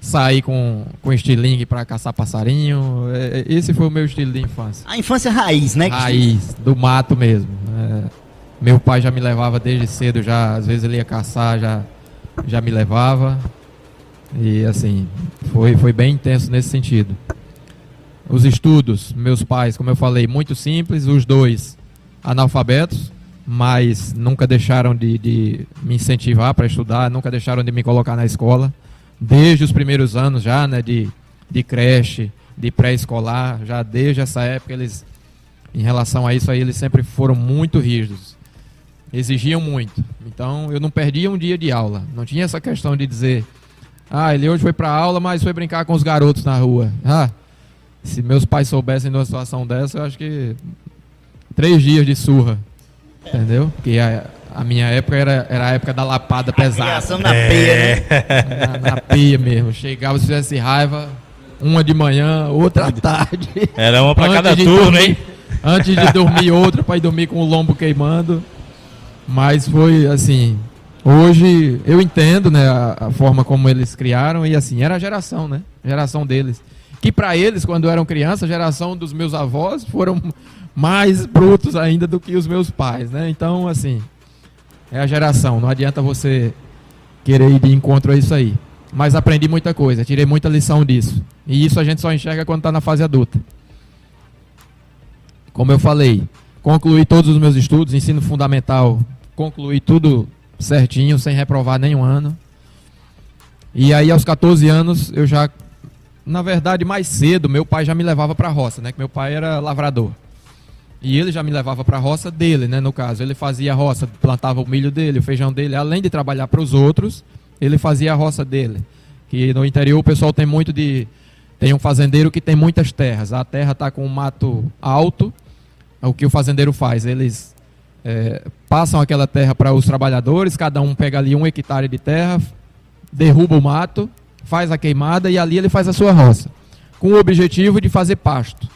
Sair com, com estilingue pra caçar passarinho, é- é- esse foi o meu estilo de infância A infância raiz, né? raiz, do mato mesmo. É, meu pai já me levava desde cedo, já às vezes ele ia caçar, já, já me levava. E assim, foi, foi bem intenso nesse sentido. Os estudos, meus pais, como eu falei, muito simples, os dois analfabetos, mas nunca deixaram de, de me incentivar para estudar, nunca deixaram de me colocar na escola, desde os primeiros anos já, né, de, de creche, de pré-escolar, já desde essa época eles em relação a isso aí, eles sempre foram muito rígidos. Exigiam muito. Então eu não perdia um dia de aula. Não tinha essa questão de dizer, ah, ele hoje foi para aula, mas foi brincar com os garotos na rua. Ah, se meus pais soubessem de uma situação dessa, eu acho que três dias de surra. Entendeu? Porque a, a minha época era, era a época da lapada pesada. na é. peia, né? Na, na peia mesmo. Chegava, se fizesse raiva, uma de manhã, outra à tarde. Era uma para cada turno, dormir, hein? Antes de dormir, outra para ir dormir com o lombo queimando. Mas foi assim. Hoje eu entendo, né, a, a, forma como eles criaram e assim, era a geração, né? A geração deles. Que para eles, quando eram crianças, a geração dos meus avós foram mais brutos ainda do que os meus pais, né? Então, assim, é a geração, não adianta você querer ir de encontro a isso aí. Mas aprendi muita coisa, tirei muita lição disso. E isso a gente só enxerga quando está na fase adulta. Como eu falei, concluí todos os meus estudos, ensino fundamental, concluí tudo certinho, sem reprovar nenhum ano. E aí aos 14 anos eu já, na verdade, mais cedo, meu pai já me levava para a roça, né? Que meu pai era lavrador. E ele já me levava para a roça dele, né? No caso, ele fazia a roça, plantava o milho dele, o feijão dele, além de trabalhar para os outros, ele fazia a roça dele. Que no interior o pessoal tem muito de tem um fazendeiro que tem muitas terras. A terra está com um mato alto. O que o fazendeiro faz? Eles é, passam aquela terra para os trabalhadores, cada um pega ali um hectare de terra, derruba o mato, faz a queimada e ali ele faz a sua roça, com o objetivo de fazer pasto.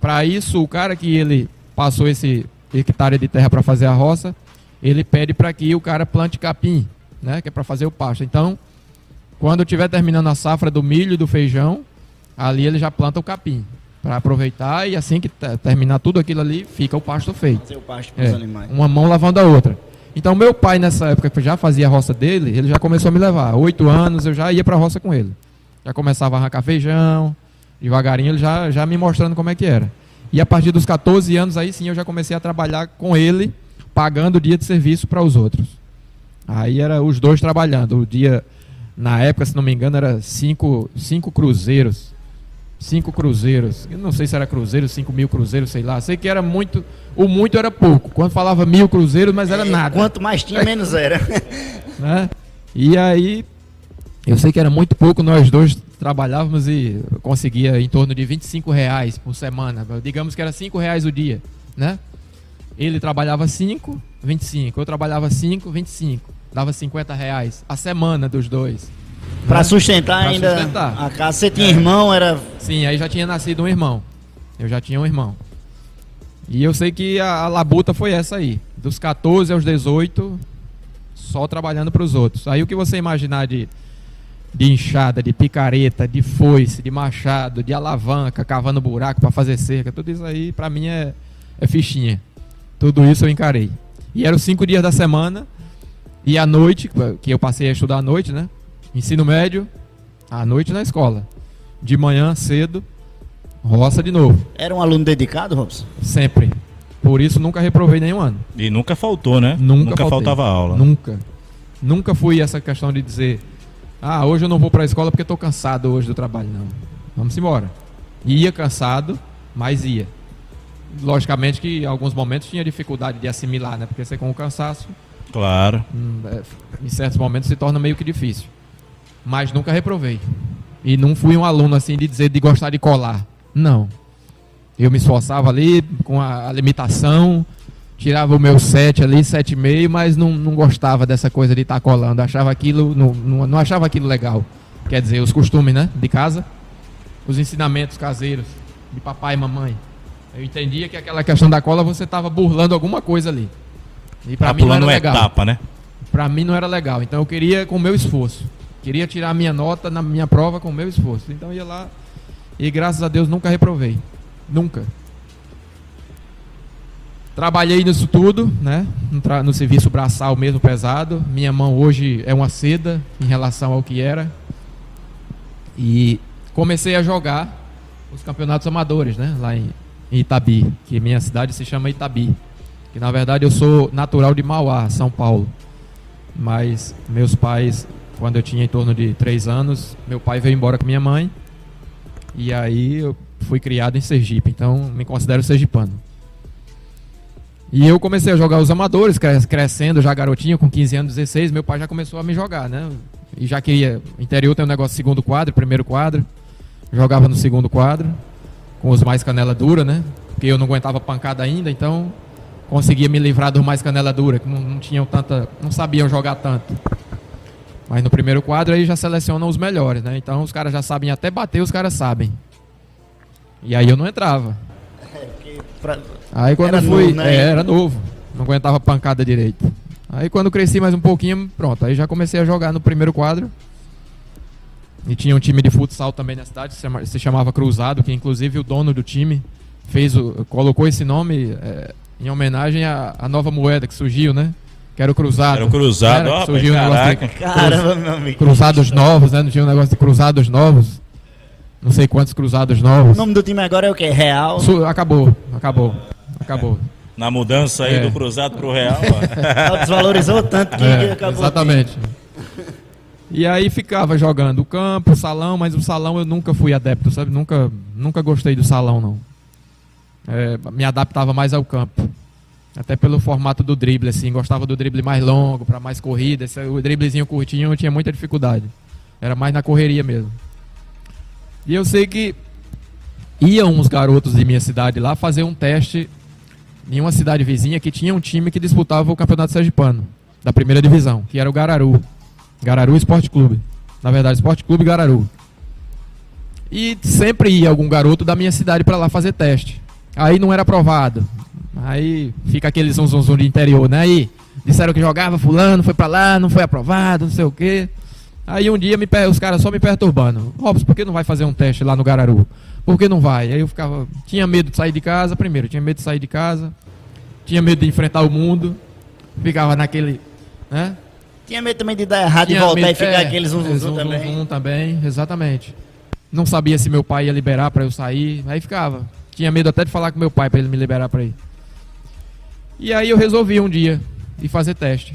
Para isso, o cara que ele passou esse hectare de terra para fazer a roça, ele pede para que o cara plante capim, né, que é para fazer o pasto. Então, quando estiver terminando a safra do milho e do feijão, ali ele já planta o capim para aproveitar e assim que terminar tudo aquilo ali, fica o pasto feito. Fazer o pasto para os é, animais. Uma mão lavando a outra. Então meu pai nessa época que já fazia a roça dele, ele já começou a me levar. Oito anos eu já ia para a roça com ele. Já começava a arrancar feijão, devagarinho ele já, já me mostrando como é que era. E a partir dos 14 anos aí sim eu já comecei a trabalhar com ele, pagando o dia de serviço para os outros. Aí era os dois trabalhando. O dia, na época, se não me engano, era cinco, cinco cruzeiros. Cinco cruzeiros. Eu não sei se era cruzeiro, cinco mil cruzeiros, sei lá. Sei que era muito. O muito era pouco. Quando falava mil cruzeiros, mas era é, nada. Quanto mais tinha, menos era. né? E aí, eu sei que era muito pouco, nós dois trabalhávamos e conseguia em torno de 25 reais por semana. Digamos que era 5 reais o dia, né? Ele trabalhava 5, 25. Eu trabalhava 5, 25 dava 50 reais a semana dos dois. Para né? sustentar pra ainda sustentar. a casa. Você tinha é. irmão, era. Sim, aí já tinha nascido um irmão. Eu já tinha um irmão. E eu sei que a, a labuta foi essa aí. Dos 14 aos 18, só trabalhando para os outros. Aí o que você imaginar de, de enxada, de picareta, de foice, de machado, de alavanca, cavando buraco para fazer cerca, tudo isso aí para mim é, é fichinha. Tudo isso eu encarei. E eram cinco dias da semana e à noite, que eu passei a estudar à noite, né? Ensino médio, à noite na escola. De manhã, cedo, roça de novo. Era um aluno dedicado, Robson? Sempre. Por isso nunca reprovei nenhum ano. E nunca faltou, né? Nunca, nunca faltava aula. Nunca. Nunca fui essa questão de dizer, ah, hoje eu não vou para a escola porque estou cansado hoje do trabalho. Não. Vamos embora. Ia cansado, mas ia. Logicamente que em alguns momentos tinha dificuldade de assimilar, né? Porque você com o cansaço Claro. Hum, é, em certos momentos se torna meio que difícil. Mas nunca reprovei. E não fui um aluno assim de dizer de gostar de colar. Não. Eu me esforçava ali com a limitação, tirava o meu 7 ali, 7,5, mas não, não gostava dessa coisa de estar tá colando. Achava aquilo, não, não, não achava aquilo legal. Quer dizer, os costumes, né? De casa, os ensinamentos caseiros de papai e mamãe. Eu entendia que aquela questão da cola você estava burlando alguma coisa ali. E para tá mim não era legal. etapa, né? Para mim não era legal. Então eu queria com o meu esforço. Queria tirar a minha nota na minha prova com o meu esforço. Então ia lá e graças a Deus nunca reprovei. Nunca. Trabalhei nisso tudo, né? No, no serviço braçal mesmo pesado. Minha mão hoje é uma seda em relação ao que era. E comecei a jogar os campeonatos amadores, né? Lá em Itabi, que minha cidade se chama Itabi que na verdade eu sou natural de Mauá, São Paulo. Mas meus pais, quando eu tinha em torno de três anos, meu pai veio embora com minha mãe. E aí eu fui criado em Sergipe, então me considero sergipano. E eu comecei a jogar os amadores, crescendo, já garotinho, com 15 anos, 16, meu pai já começou a me jogar, né? E já queria. Interior tem um negócio segundo quadro, primeiro quadro. Jogava no segundo quadro, com os mais canela dura, né? Porque eu não aguentava pancada ainda, então conseguia me livrar dos mais canela dura, que não, não tinham tanta. não sabiam jogar tanto. Mas no primeiro quadro aí já selecionam os melhores, né? Então os caras já sabem até bater, os caras sabem. E aí eu não entrava. É, pra... Aí quando era fui. Novo, né? é, era novo. Não aguentava pancada direito. Aí quando cresci mais um pouquinho, pronto. Aí já comecei a jogar no primeiro quadro. E tinha um time de futsal também na cidade, se chamava Cruzado, que inclusive o dono do time fez o, colocou esse nome é, em homenagem à, à, nova moeda que surgiu, né? Que era o Cruzado. Era o Cruzado, era, ó, surgiu um negócio de, Caramba, meu amigo. Cruzados novos, né? Não tinha um negócio de Cruzados novos. Não sei quantos Cruzados novos. O nome do time agora é o quê? Real? Su acabou, acabou, acabou. Na mudança aí é. do Cruzado pro Real. Desvalorizou tanto que é, acabou. Exatamente. E aí ficava jogando o campo, o salão, mas o salão eu nunca fui adepto, sabe? Nunca, nunca gostei do salão, não. É, me adaptava mais ao campo. Até pelo formato do drible, assim. Gostava do drible mais longo, para mais corrida. Esse, o driblezinho curtinho eu tinha muita dificuldade. Era mais na correria mesmo. E eu sei que iam uns garotos de minha cidade lá fazer um teste em uma cidade vizinha que tinha um time que disputava o Campeonato Sergipano, da primeira divisão, que era o Gararu. Gararu Esporte Clube. Na verdade, Esporte Clube Gararu. E sempre ia algum garoto da minha cidade para lá fazer teste. Aí não era aprovado. Aí fica aquele zum de interior, né? Aí disseram que jogava fulano, foi para lá, não foi aprovado, não sei o quê. Aí um dia me, os caras só me perturbando. Robson, por que não vai fazer um teste lá no Gararu? Por que não vai? Aí eu ficava. Tinha medo de sair de casa, primeiro, tinha medo de sair de casa. Tinha medo de enfrentar o mundo. Ficava naquele. Né? Tinha medo também de dar errado Tinha e voltar medo, e ficar é, aqueles zum, zum, zum também. Zum, também, exatamente. Não sabia se meu pai ia liberar para eu sair, aí ficava. Tinha medo até de falar com meu pai para ele me liberar para ir. E aí eu resolvi um dia ir fazer teste.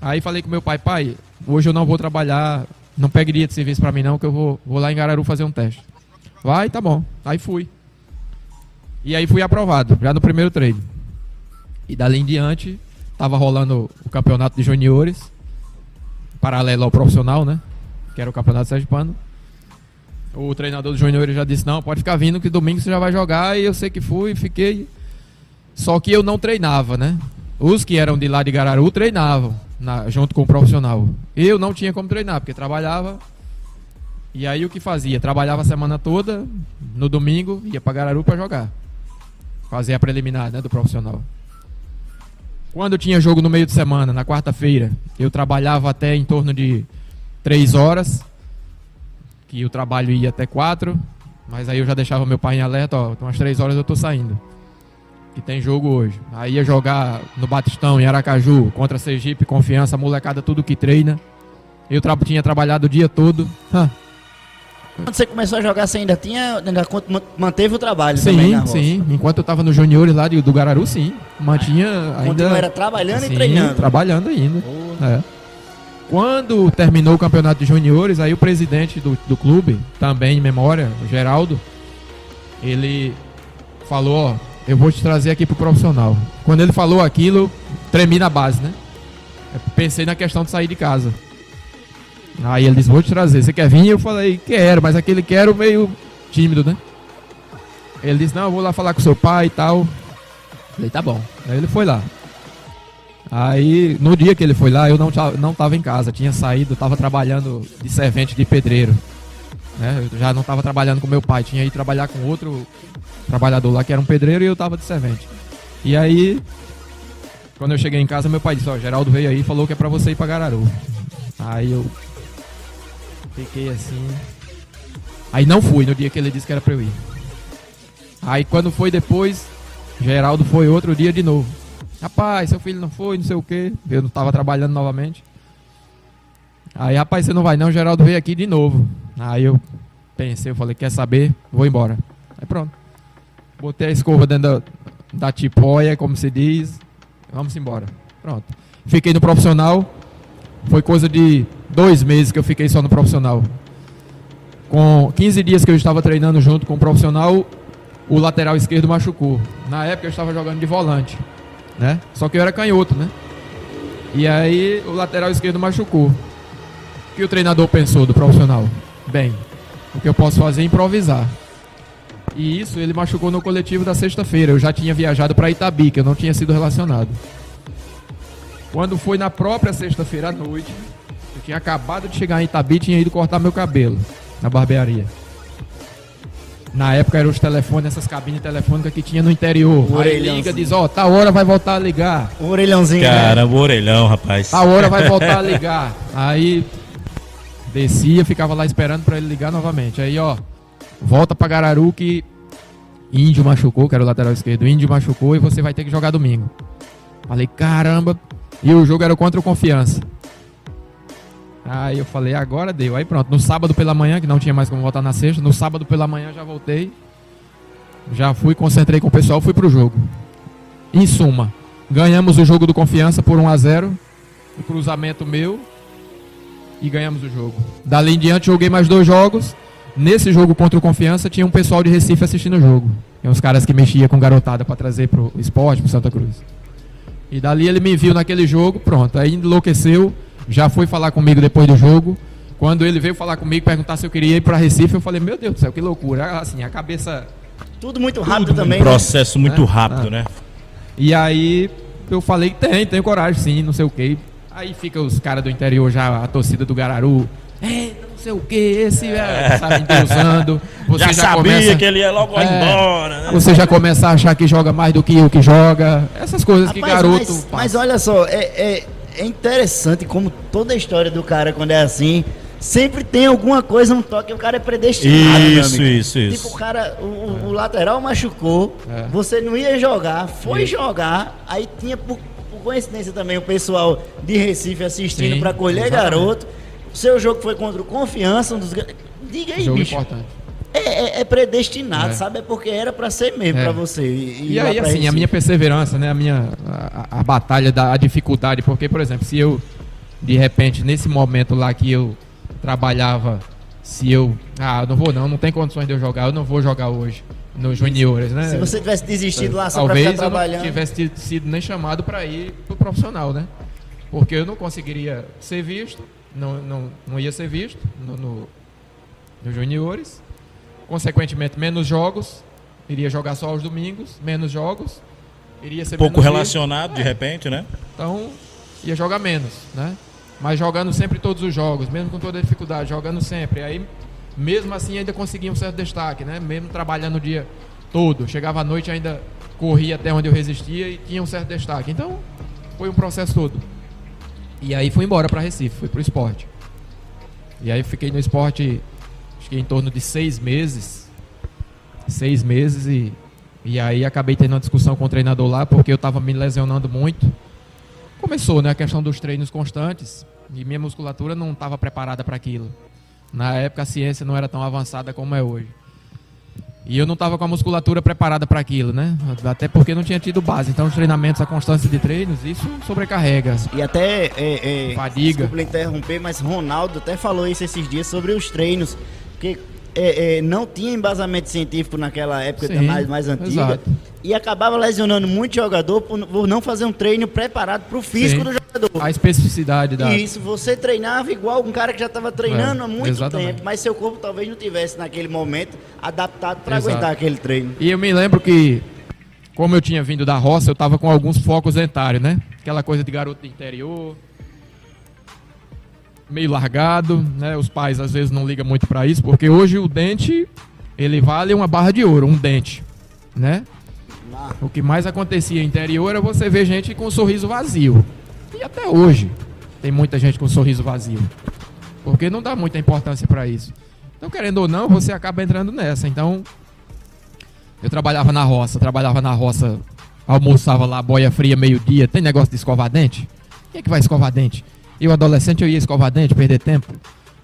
Aí falei com meu pai, pai, hoje eu não vou trabalhar, não pegaria de serviço para mim não, que eu vou, vou lá em Gararu fazer um teste. Vai, tá bom. Aí fui. E aí fui aprovado, já no primeiro treino. E dali em diante, tava rolando o campeonato de juniores paralelo ao profissional, né? Que era o Campeonato Sergipano. O treinador do Júnior já disse: Não, pode ficar vindo que domingo você já vai jogar. E eu sei que fui, fiquei. Só que eu não treinava, né? Os que eram de lá de Gararu treinavam na, junto com o profissional. Eu não tinha como treinar, porque trabalhava. E aí o que fazia? Trabalhava a semana toda, no domingo ia para Gararu para jogar. Fazer a preliminar né, do profissional. Quando tinha jogo no meio de semana, na quarta-feira, eu trabalhava até em torno de três horas, que o trabalho ia até quatro, mas aí eu já deixava meu pai em alerta, ó, umas três horas eu tô saindo. Que tem jogo hoje. Aí ia jogar no Batistão, em Aracaju, contra Sergipe, Confiança, molecada, tudo que treina. Eu tra tinha trabalhado o dia todo. Quando você começou a jogar, você ainda tinha, ainda manteve o trabalho sim, também na Sim, enquanto eu estava no juniores lá do Gararu, sim, mantinha ainda... era trabalhando sim, e treinando. trabalhando ainda. É. Quando terminou o campeonato de juniores, aí o presidente do, do clube, também em memória, o Geraldo, ele falou, ó, eu vou te trazer aqui pro profissional. Quando ele falou aquilo, tremi na base, né? Eu pensei na questão de sair de casa. Aí ele disse, vou te trazer, você quer vir? Eu falei, quero, mas aquele quero meio tímido, né? Ele disse, não, eu vou lá falar com seu pai e tal. Falei, tá bom. Aí ele foi lá. Aí, no dia que ele foi lá, eu não, não tava em casa, tinha saído, tava trabalhando de servente de pedreiro. Né? Eu já não tava trabalhando com meu pai, tinha ido trabalhar com outro trabalhador lá que era um pedreiro e eu tava de servente. E aí, quando eu cheguei em casa, meu pai disse, ó, Geraldo veio aí e falou que é pra você ir pra Gararu. Aí eu Fiquei assim. Aí não fui no dia que ele disse que era pra eu ir. Aí quando foi depois, Geraldo foi outro dia de novo. Rapaz, seu filho não foi, não sei o que. Eu não tava trabalhando novamente. Aí, rapaz, você não vai não, Geraldo veio aqui de novo. Aí eu pensei, eu falei, quer saber? Vou embora. Aí pronto. Botei a escova dentro da, da tipóia, como se diz. Vamos embora. Pronto. Fiquei no profissional. Foi coisa de dois meses que eu fiquei só no profissional. Com 15 dias que eu estava treinando junto com o profissional, o lateral esquerdo machucou. Na época eu estava jogando de volante. né? Só que eu era canhoto, né? E aí o lateral esquerdo machucou. O que o treinador pensou do profissional? Bem, o que eu posso fazer é improvisar. E isso ele machucou no coletivo da sexta-feira. Eu já tinha viajado para Itabi, que eu não tinha sido relacionado. Quando foi na própria sexta-feira à noite, eu tinha acabado de chegar em Itabi, tinha ido cortar meu cabelo na barbearia. Na época eram os telefones, essas cabines telefônicas que tinha no interior. O Aí liga, diz, ó, tá hora vai voltar a ligar. O orelhãozinho. né? Caramba, o orelhão, rapaz. Tá hora vai voltar a ligar. Aí descia, ficava lá esperando pra ele ligar novamente. Aí, ó, volta pra Gararu que Índio machucou, que era o lateral esquerdo. Índio machucou e você vai ter que jogar domingo. Falei, caramba. E o jogo era contra o Confiança. Aí eu falei, agora deu. Aí pronto, no sábado pela manhã, que não tinha mais como voltar na sexta, no sábado pela manhã já voltei. Já fui, concentrei com o pessoal, fui pro jogo. Em suma, ganhamos o jogo do Confiança por 1 a 0 o cruzamento meu e ganhamos o jogo. Dali em diante joguei mais dois jogos. Nesse jogo contra o Confiança tinha um pessoal de Recife assistindo o jogo. Tem uns caras que mexia com garotada para trazer pro esporte, pro Santa Cruz. E dali ele me viu naquele jogo, pronto. Aí enlouqueceu, já foi falar comigo depois do jogo. Quando ele veio falar comigo, perguntar se eu queria ir para Recife, eu falei, meu Deus do céu, que loucura. Assim, a cabeça Tudo muito rápido Tudo também. um né? processo muito É. rápido, Ah. né? E aí eu falei, tem, tenho coragem sim, não sei o que. Aí fica os caras do interior já, a torcida do Gararu. É, não sei o que, esse é, sabe, endeusando. Você já, já, sabia começa, que ele ia logo É. embora, né? Você já começa a achar que joga mais do que o que joga. Essas coisas que Rapaz, garoto. mas, passa. mas olha só, é, é, é interessante como toda a história do cara, quando é assim, sempre tem alguma coisa, um toque, o cara é predestinado. meu Isso, amigo. isso, isso. Tipo, o cara, o, o- o lateral machucou, É. você não ia jogar, foi jogar, aí tinha, por, por coincidência também, o pessoal de Recife assistindo pra colher exatamente. garoto. Seu jogo foi contra o Confiança, um dos Diga aí, jogo bicho. importante. É, é- é predestinado, É. sabe? É porque era pra ser mesmo, É. pra você. E, E aí, pra assim, a Recife. minha perseverança, né? A minha a, a batalha da a dificuldade, porque, por exemplo, se eu de repente nesse momento lá que eu trabalhava, se eu, ah, não vou não, não tem condições de eu jogar, eu não vou jogar hoje nos juniores, né? Se você tivesse desistido lá só pra Talvez ficar eu não trabalhando. tivesse sido nem chamado para ir pro profissional, né? Porque eu não conseguiria ser visto, não, não, não ia ser visto no, no, nos juniores. Consequentemente, menos jogos. Iria jogar só aos domingos, menos jogos. Iria ser Pouco relacionado, de repente, né? Então, ia jogar menos, né? Mas jogando sempre todos os jogos, mesmo com toda a dificuldade, jogando sempre. Aí, mesmo assim, ainda conseguia um certo destaque, né? Mesmo trabalhando o dia todo. Chegava à noite, ainda corria até onde eu resistia e tinha um certo destaque. Então, foi um processo todo. E aí fui embora para Recife, fui pro esporte. E aí fiquei no esporte, que em torno de seis meses. Seis meses e, e aí acabei tendo uma discussão com o treinador lá, porque eu estava me lesionando muito. Começou, né, a questão dos treinos constantes e minha musculatura não estava preparada para aquilo. Na época a ciência não era tão avançada como é hoje. E eu não estava com a musculatura preparada para aquilo, né? Até porque não tinha tido base. Então os treinamentos, a constância de treinos, isso sobrecarrega. E até. É, é, Fadiga. Desculpa interromper, mas Ronaldo até falou isso esses dias sobre os treinos. Porque é, é, não tinha embasamento científico naquela época Sim, mais, mais antiga. exato. E acabava lesionando muito jogador por, por não fazer um treino preparado para o físico Sim. do jogador. A especificidade da. Isso, você treinava igual um cara que já estava treinando É, há muito exatamente. tempo, mas seu corpo talvez não tivesse naquele momento adaptado para aguentar aquele treino. E eu me lembro que, como eu tinha vindo da roça, eu tava com alguns focos dentários, né? Aquela coisa de garoto do interior, meio largado, né? Os pais às vezes não ligam muito pra isso, porque hoje o dente, ele vale uma barra de ouro, um dente, né? O que mais acontecia interior era você ver gente com um sorriso vazio. E até hoje tem muita gente com um sorriso vazio. Porque não dá muita importância para isso. Então, querendo ou não, você acaba entrando nessa. Então, eu trabalhava na roça, trabalhava na roça, almoçava lá, boia fria, meio-dia. Tem negócio de escovar dente? Quem é que vai escovar dente? Eu, adolescente, eu ia escovar dente, perder tempo?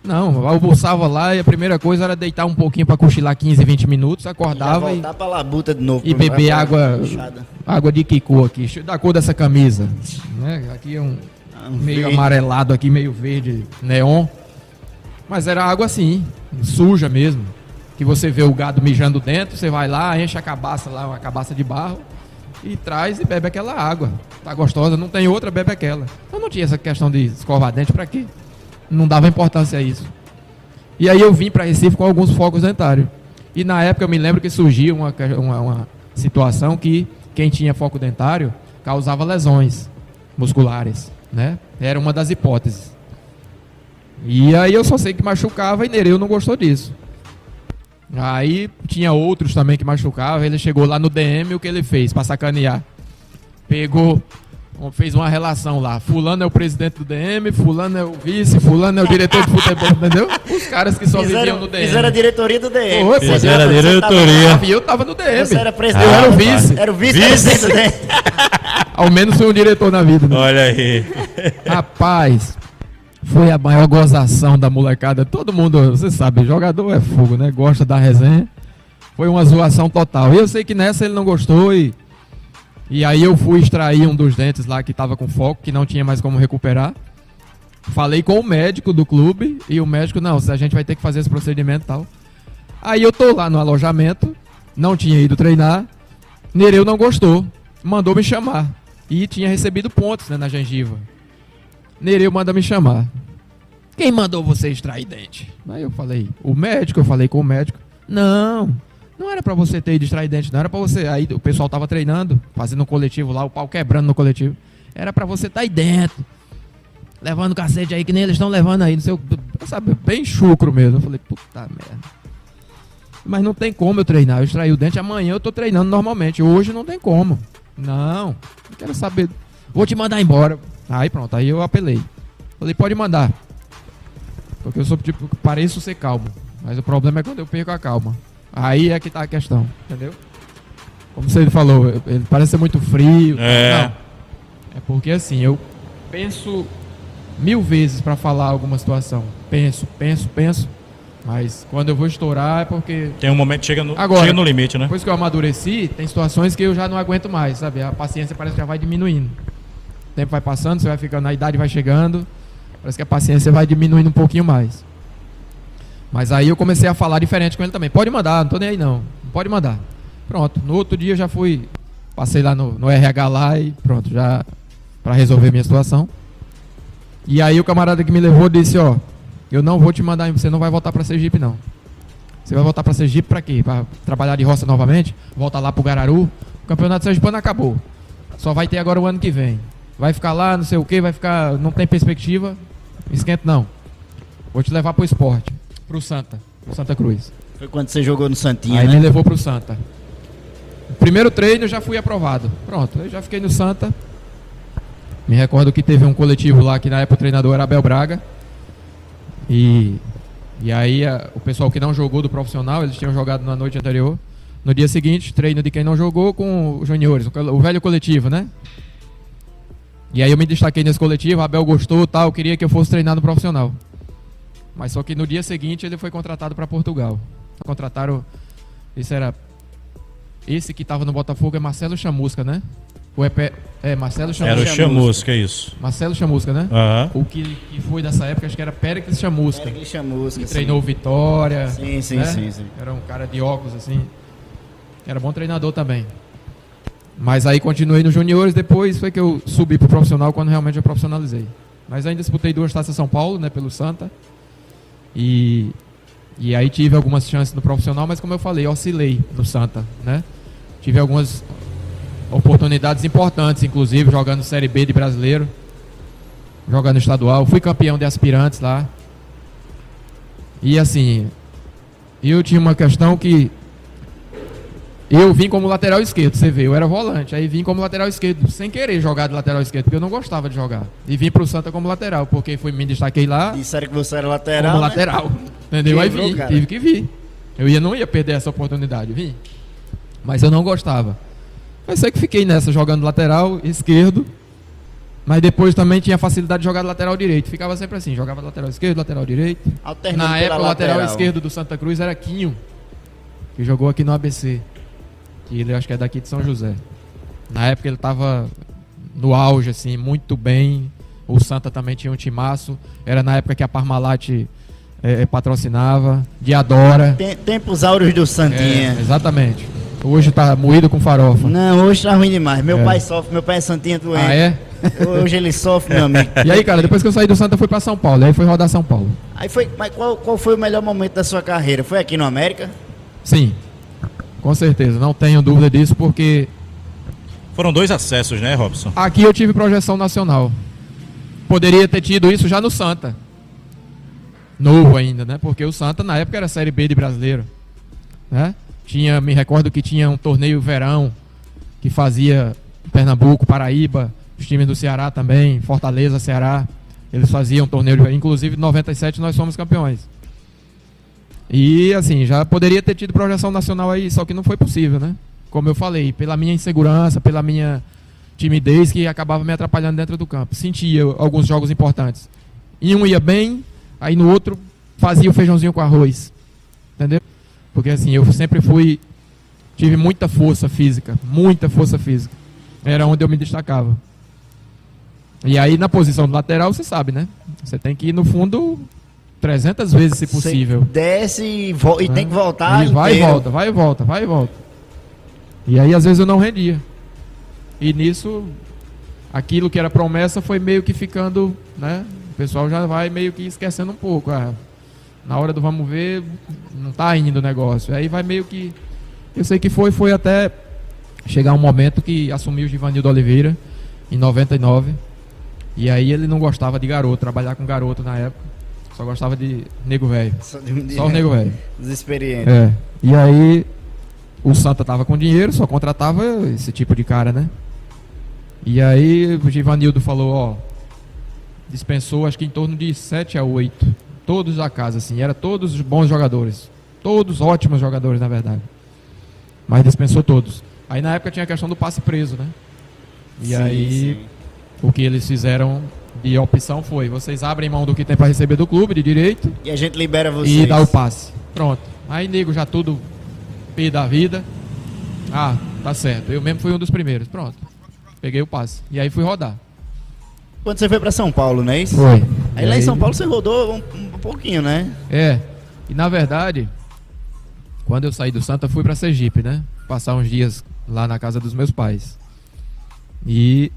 Não, eu almoçava lá e a primeira coisa era deitar um pouquinho para cochilar 15, 20 minutos, acordava e voltar labuta de novo. e beber água, puxada. água de Kiko aqui, Deixa eu dar a cor dessa camisa. Né? Aqui é um Ah, um meio verde. amarelado aqui, meio verde, neon. Mas era água assim, suja mesmo. Que você vê o gado mijando dentro, você vai lá, enche a cabaça lá, uma cabaça de barro, e traz e bebe aquela água. Tá gostosa, não tem outra, bebe aquela. Eu não tinha essa questão de escovar dente pra quê? Não dava importância a isso. E aí eu vim para Recife com alguns focos dentários. E na época eu me lembro que surgia uma, uma, uma situação que quem tinha foco dentário causava lesões musculares, né? Era uma das hipóteses. E aí eu só sei que machucava e Nereu não gostou disso. Aí tinha outros também que machucavam. Ele chegou lá no DM, o que ele fez para sacanear? Pegou, fez uma relação lá. Fulano é o presidente do DM, Fulano é o vice, Fulano é o diretor de futebol, entendeu? Os caras que só Fizeram, viviam no DM. fizeram a diretoria do DM. Você Fizeram a diretoria. E eu tava no DM. Você era presidente. eu era o Ah, vice. Era o vice, Vice. era o presidente. Ao menos fui um diretor na vida. Né? Olha aí. Rapaz, foi a maior gozação da molecada. Todo mundo, você sabe, jogador é fogo, né? Gosta da resenha. Foi uma zoação total. E eu sei que nessa ele não gostou e. E aí eu fui extrair um dos dentes lá que tava com foco, que não tinha mais como recuperar. Falei com o médico do clube e o médico, não, a gente vai ter que fazer esse procedimento e tal. Aí eu tô lá no alojamento, não tinha ido treinar. Nereu não gostou, mandou me chamar. E tinha recebido pontos né, na gengiva. Nereu manda me chamar. Quem mandou você extrair dente? Aí eu falei, o médico, eu falei com o médico. Não, não era pra você ter ido extrair dente, não era pra você. Aí o pessoal tava treinando, fazendo um coletivo lá, o pau quebrando no coletivo. Era pra você estar aí dentro. Levando cacete aí, que nem eles estão levando aí, não sei o. Sabe, bem chucro mesmo. Eu falei, puta merda. Mas não tem como eu treinar. Eu extraí o dente amanhã, eu tô treinando normalmente. Hoje não tem como. Não, não quero saber. Vou te mandar embora. Aí pronto, aí eu apelei. Falei, pode mandar. Porque eu sou tipo, pareço ser calmo. Mas o problema é quando eu perco a calma. Aí é que tá a questão, entendeu? Como você falou, ele parece ser muito frio. É. Não. É porque assim, eu penso mil vezes pra falar alguma situação. Penso, penso, penso. Mas quando eu vou estourar é porque Tem um momento que chega no, Agora- chega no limite, né? depois que eu amadureci, tem situações que eu já não aguento mais, sabe? A paciência parece que já vai diminuindo. O tempo vai passando, você vai ficando, a idade vai chegando, parece que a paciência vai diminuindo um pouquinho mais. Mas aí eu comecei a falar diferente com ele também. Pode mandar, não tô nem aí não. Pode mandar. Pronto. No outro dia já fui, passei lá no, no RH lá e pronto, já para resolver minha situação. E aí o camarada que me levou disse, ó, eu não vou te mandar, você não vai voltar para Sergipe não. Você vai voltar para Sergipe para quê? Para trabalhar de roça novamente? Volta lá pro Gararu? O campeonato sergipano acabou. Só vai ter agora o ano que vem. Vai ficar lá, não sei o que, vai ficar, não tem perspectiva. Esquenta não. Vou te levar pro esporte, pro Santa, pro Santa Cruz. Foi quando você jogou no Santinha, Aí né? me levou pro Santa. Primeiro treino eu já fui aprovado. Pronto, eu já fiquei no Santa. Me recordo que teve um coletivo lá que na época o treinador era Abel Braga. E, e aí a- o pessoal que não jogou do profissional, eles tinham jogado na noite anterior. No dia seguinte, treino de quem não jogou com os juniores, o, o velho coletivo, né? E aí eu me destaquei nesse coletivo, Abel gostou tal, queria que eu fosse treinar no profissional. Mas só que no dia seguinte ele foi contratado para Portugal. Contrataram. Esse era. Esse que estava no Botafogo é Marcelo Chamusca, né? Ou é, é Marcelo Chamusca. Era o Chamusca, isso. Marcelo Chamusca, né? Aham. O que, que foi dessa época, acho que era Péricles Chamusca. Péricles Chamusca, Que sim. treinou o Vitória. Sim, sim, né? sim, sim. Era um cara de óculos, assim. Era bom treinador também. Mas aí continuei nos juniores, depois foi que eu subi pro profissional quando realmente eu profissionalizei. Mas ainda disputei duas taças São Paulo, né, pelo Santa. E, e aí tive algumas chances no profissional, mas como eu falei, oscilei no Santa, né? Tive algumas oportunidades importantes, inclusive jogando Série B de brasileiro, jogando estadual. Fui campeão de aspirantes lá. E assim, eu tinha uma questão que eu vim como lateral esquerdo, você vê, eu era volante, aí vim como lateral esquerdo, sem querer jogar de lateral esquerdo, porque eu não gostava de jogar. E vim pro Santa como lateral, porque fui me destaquei lá Disseram que você era lateral. como né? lateral. Entendeu? Aí Quebrou, vim, cara. tive que vir. Eu ia, não ia perder essa oportunidade, vim. Mas eu não gostava. Mas sei que fiquei nessa, jogando lateral esquerdo. Mas depois também tinha facilidade de jogar de lateral direito. Ficava sempre assim, jogava lateral esquerdo, lateral direito. Alternando Na época, o lateral esquerdo do Santa Cruz era Quinho, que jogou aqui no ABC. Que ele acho que é daqui de São José. Na época ele estava no auge, assim, muito bem. O Santa também tinha um timaço. Era na época que a Parmalat eh, eh, patrocinava. Diadora. Tem- Tempos áureos do Santinha. É, exatamente. Hoje tá moído com farofa. Não, hoje tá ruim demais. Meu É. pai sofre, meu pai é santinho doente. Ah, é? Hoje ele sofre, meu amigo. E aí, cara, depois que eu saí do Santa, eu fui pra São Paulo. Aí fui rodar São Paulo. Aí foi, mas qual, qual foi o melhor momento da sua carreira? Foi aqui no América? Sim, com certeza. Não tenho dúvida disso, porque Foram dois acessos, né, Robson? aqui eu tive projeção nacional. Poderia ter tido isso já no Santa. Novo ainda, né? Porque o Santa na época era Série B de brasileiro. Né? Tinha, me recordo que tinha um torneio verão que fazia Pernambuco, Paraíba, os times do Ceará também, Fortaleza, Ceará. Eles faziam torneio de verão. Inclusive, em 97 nós fomos campeões. E assim, já poderia ter tido projeção nacional aí, só que não foi possível, né? Como eu falei, pela minha insegurança, pela minha timidez que acabava me atrapalhando dentro do campo. Sentia alguns jogos importantes. Em um ia bem, aí no outro fazia o feijãozinho com arroz. Entendeu? Porque assim, eu sempre fui. Tive muita força física, muita força física. Era onde eu me destacava. E aí na posição do lateral, você sabe, né? Você tem que ir no fundo 300 vezes se possível. Você desce e, vo- e né? tem que voltar Ele vai e volta, vai e volta, vai e volta. E aí às vezes eu não rendia. E nisso, aquilo que era promessa foi meio que ficando, né? O pessoal já vai meio que esquecendo um pouco. ah, na hora do vamos ver, não tá indo o negócio. Aí vai meio que. Eu sei que foi, foi até chegar um momento que assumiu o Givanildo Oliveira, em 99. E aí ele não gostava de garoto, trabalhar com garoto na época. Só gostava de nego velho. Só, de- Só o nego velho. Dos experientes. É. E aí o Santa tava com dinheiro, só contratava esse tipo de cara, né? E aí o Givanildo falou, ó, dispensou acho que em torno de 7 a 8. Todos da casa, assim, era todos bons jogadores. Todos ótimos jogadores, na verdade. Mas dispensou todos. Aí na época tinha a questão do passe preso, né? E Sim, aí sim. o que eles fizeram de opção foi, vocês abrem mão do que tem para receber do clube de direito E a gente libera vocês. e dá o passe. Pronto. Aí nego já tudo P da vida. Ah, tá certo. Eu mesmo fui um dos primeiros. Pronto. Peguei o passe. E aí fui rodar. Quando você foi pra São Paulo, não é isso? Foi. Aí lá em São Paulo você rodou um, um pouquinho, né? É. E na verdade, quando eu saí do Santa, fui pra Sergipe, né? Passar uns dias lá na casa dos meus pais. E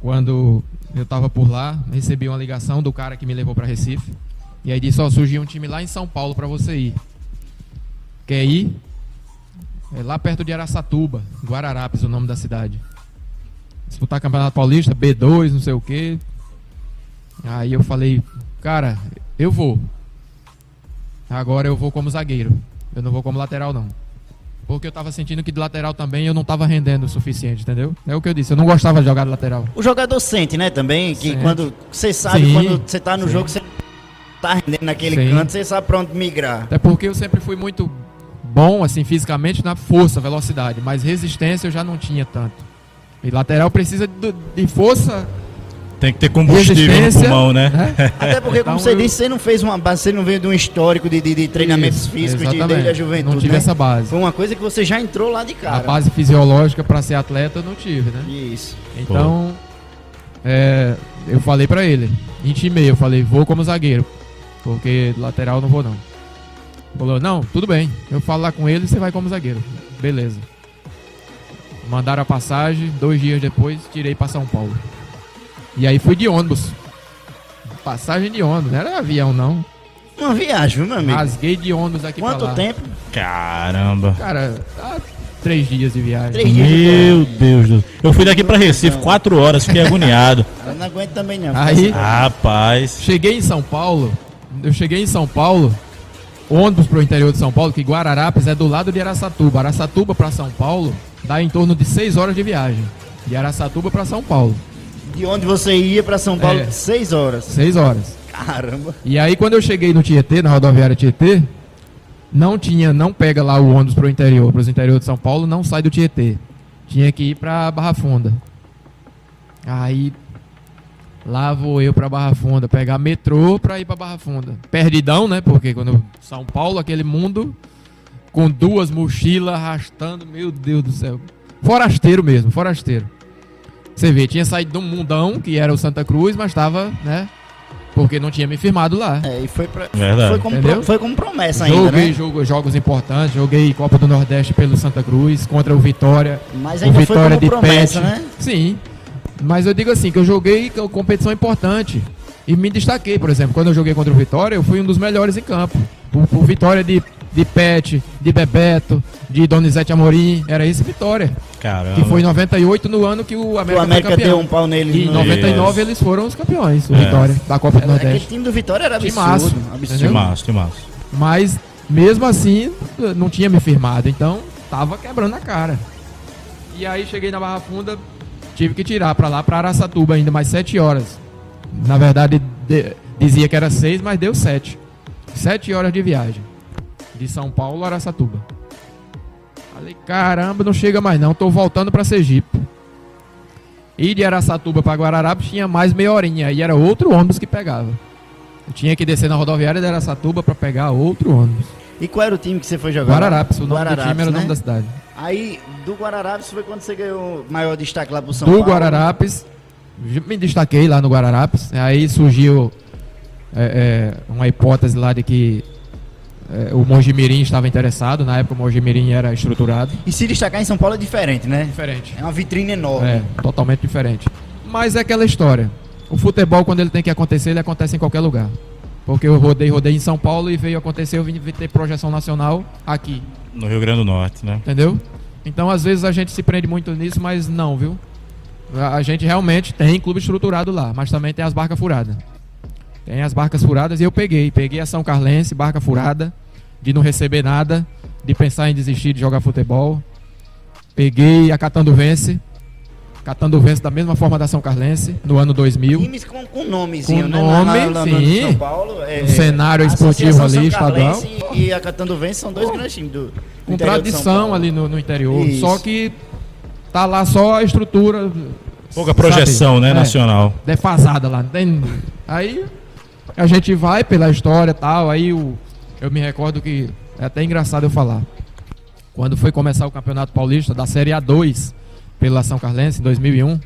quando eu tava por lá, recebi uma ligação do cara que me levou pra Recife. E aí disse: Ó, surgiu um time lá em São Paulo pra você ir. Quer ir? É lá perto de Araçatuba, Guararapes, o nome da cidade. Disputar Campeonato Paulista, B2, não sei o quê. Aí eu falei, cara, eu vou. Agora eu vou como zagueiro. Eu não vou como lateral, não. Porque eu tava sentindo que de lateral também eu não tava rendendo o suficiente, entendeu? É o que eu disse, eu não gostava de jogar de lateral. O jogador sente, né, também, que Sente. quando você sabe, Sim, quando você tá no sim. jogo, você tá rendendo naquele Sim. canto, você sabe pra onde migrar. Até porque eu sempre fui muito bom, assim, fisicamente na força, velocidade. Mas resistência eu já não tinha tanto. E lateral precisa de força, Tem que ter combustível no pulmão, né? Até porque, como Então, você eu- disse, você não fez uma base, você não veio de um histórico de, de, de treinamentos Isso, físicos de, desde a juventude. Não tive né? essa base. Foi uma coisa que você já entrou lá de A cara. base fisiológica para ser atleta eu não tive, né? Isso. Então, é, eu falei pra ele, intimei, eu falei, vou como zagueiro, porque lateral não vou não. Falou, não, tudo bem, eu falo lá com ele e você vai como zagueiro. Beleza. Mandaram a passagem, dois dias depois, tirei pra São Paulo. E aí fui de ônibus. Passagem de ônibus, não era avião não. Uma viagem, viu, meu amigo? Rasguei de ônibus aqui Quanto pra lá. tempo? Caramba. Cara, tá três dias de viagem. Três dias. Meu Deus do céu. Eu fui daqui pra Recife quatro horas, fiquei agoniado. Eu não aguento também não. Aí, Rapaz. Cheguei em São Paulo, eu cheguei em São Paulo, ônibus pro interior de São Paulo, que Guararapes é do lado de Araçatuba. Araçatuba para São Paulo dá em torno de 6 horas de viagem. De Araçatuba para São Paulo, De onde você ia pra São Paulo? É. Seis horas. 6 horas. Caramba. E aí quando eu cheguei no Tietê, na rodoviária Tietê, não tinha, não pega lá o ônibus pro interior, pros interior de São Paulo, não sai do Tietê. Tinha que ir pra Barra Funda. Aí lá vou eu pra Barra Funda, pegar metrô pra ir pra Barra Funda. Perdidão, né? Porque quando São Paulo, aquele mundo com duas mochilas arrastando, meu Deus do céu. Forasteiro mesmo, forasteiro. Você vê, tinha saído de um mundão, que era o Santa Cruz, mas tava, né? Porque não tinha me firmado lá. É, e foi, pra, Verdade. foi, como, pro- foi como promessa ainda, Joguei né? jogo- jogos importantes, joguei Copa do Nordeste pelo Santa Cruz contra o Vitória. Mas o ainda foi Vitória como de promessa, pet. né? Sim. Mas eu digo assim, que eu joguei com competição importante. E me destaquei, por exemplo, quando eu joguei contra o Vitória, eu fui um dos melhores em campo. O, o Vitória de, de Pet, de Bebeto, de Donizete Amorim, era esse Vitória. Caramba. Que foi em 98, no ano que o América, o América foi campeão. deu um pau neles. E em no- 99 Isso. eles foram os campeões, o É. Vitória, da Copa do Aquele Nordeste. time do Vitória era absurdo. Timaço, absurdo. entendeu? Timaço, timaço. Mas mesmo assim, não tinha me firmado, então tava quebrando a cara. E aí cheguei na Barra Funda, tive que tirar pra lá, pra Araçatuba ainda mais sete horas. Na verdade, de- dizia que era seis, mas deu sete. Sete horas de viagem. De São Paulo a Araçatuba. Falei, caramba, não chega mais não, tô voltando pra Sergipe. E de Araçatuba pra Guararapes tinha mais meia horinha, aí era outro ônibus que pegava. Eu tinha que descer na rodoviária de Araçatuba pra pegar outro ônibus. E qual era o time que você foi jogar? Guararapes, o nome do Guararapes, time era o nome né? da cidade. Aí, do Guararapes foi quando você ganhou o maior destaque lá pro São do Paulo. Guararapes, me destaquei lá no Guararapes. Aí surgiu é, é, uma hipótese lá de que é, o Mojimirim estava interessado. Na época o Mojimirim era estruturado. E se destacar em São Paulo é diferente, né? Diferente. É uma vitrine enorme. É, totalmente diferente. Mas é aquela história. O futebol, quando ele tem que acontecer, ele acontece em qualquer lugar. Porque eu rodei, rodei em São Paulo e veio acontecer, eu vim ter projeção nacional aqui. No Rio Grande do Norte, né? Entendeu? Então, às vezes, a gente se prende muito nisso, mas não, viu? A a gente realmente tem clube estruturado lá, mas também tem as barcas furadas. Tem as barcas furadas e eu peguei. Peguei a São Carlense, barca furada, de não receber nada, de pensar em desistir de jogar futebol. Peguei a Catando Vence. Catando Vence da mesma forma da São Carlense, no ano 2000. Times com, com nomezinho, Com né? nome, no sim. São Paulo. É, Um cenário a esportivo ali, São Carlense estadual. E a Catando Vence são dois grandes times do, do com tradição ali no, no interior. Isso. Só que tá lá só a estrutura. Pouca projeção, sabe? né, É, nacional. Defasada lá. Aí a gente vai pela história e tal. Aí o, eu me recordo que é até engraçado eu falar. Quando foi começar o Campeonato Paulista da Série A2 pela São Carlense em 2001,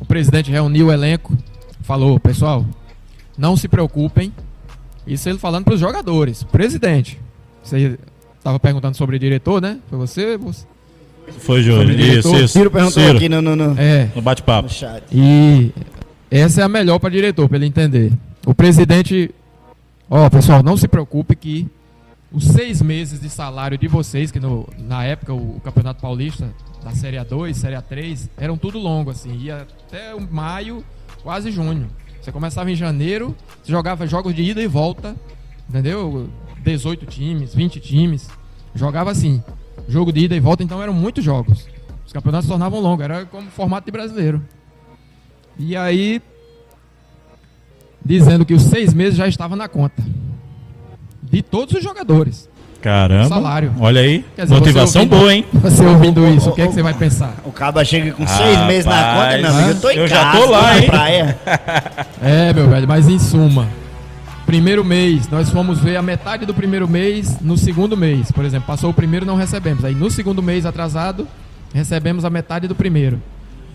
o presidente reuniu o elenco, falou: pessoal, não se preocupem. Isso ele falando para os jogadores, presidente. Você estava perguntando sobre diretor, né? Foi você? você? Foi, Júnior. Isso, isso. Ciro perguntou Ciro, aqui no, no, no, É. no bate-papo. E essa é a melhor para diretor, para ele entender. O presidente, ó, pessoal, não se preocupe que os seis meses de salário de vocês, que no- na época o, o Campeonato Paulista da Série A2, Série A3, eram tudo longo, assim, ia até maio, quase junho. Você começava em janeiro, você jogava jogos de ida e volta, entendeu? 18 times, 20 times, jogava assim, jogo de ida e volta, então eram muitos jogos. Os campeonatos se tornavam longos, era como formato de brasileiro. E aí, dizendo que os seis meses já estava na conta. De todos os jogadores. Caramba. Salário. Olha aí. Quer dizer, Motivação você ouvindo- boa, hein? Você ouvindo isso, o que é que você vai pensar? O Caba chega com seis Rapaz, meses na conta, meu amigo. Eu tô em eu casa, já tô lá, na hein? praia. É, meu velho, mas em suma, primeiro mês, nós fomos ver a metade do primeiro mês no segundo mês. Por exemplo, passou o primeiro, não recebemos. Aí no segundo mês atrasado, recebemos a metade do primeiro.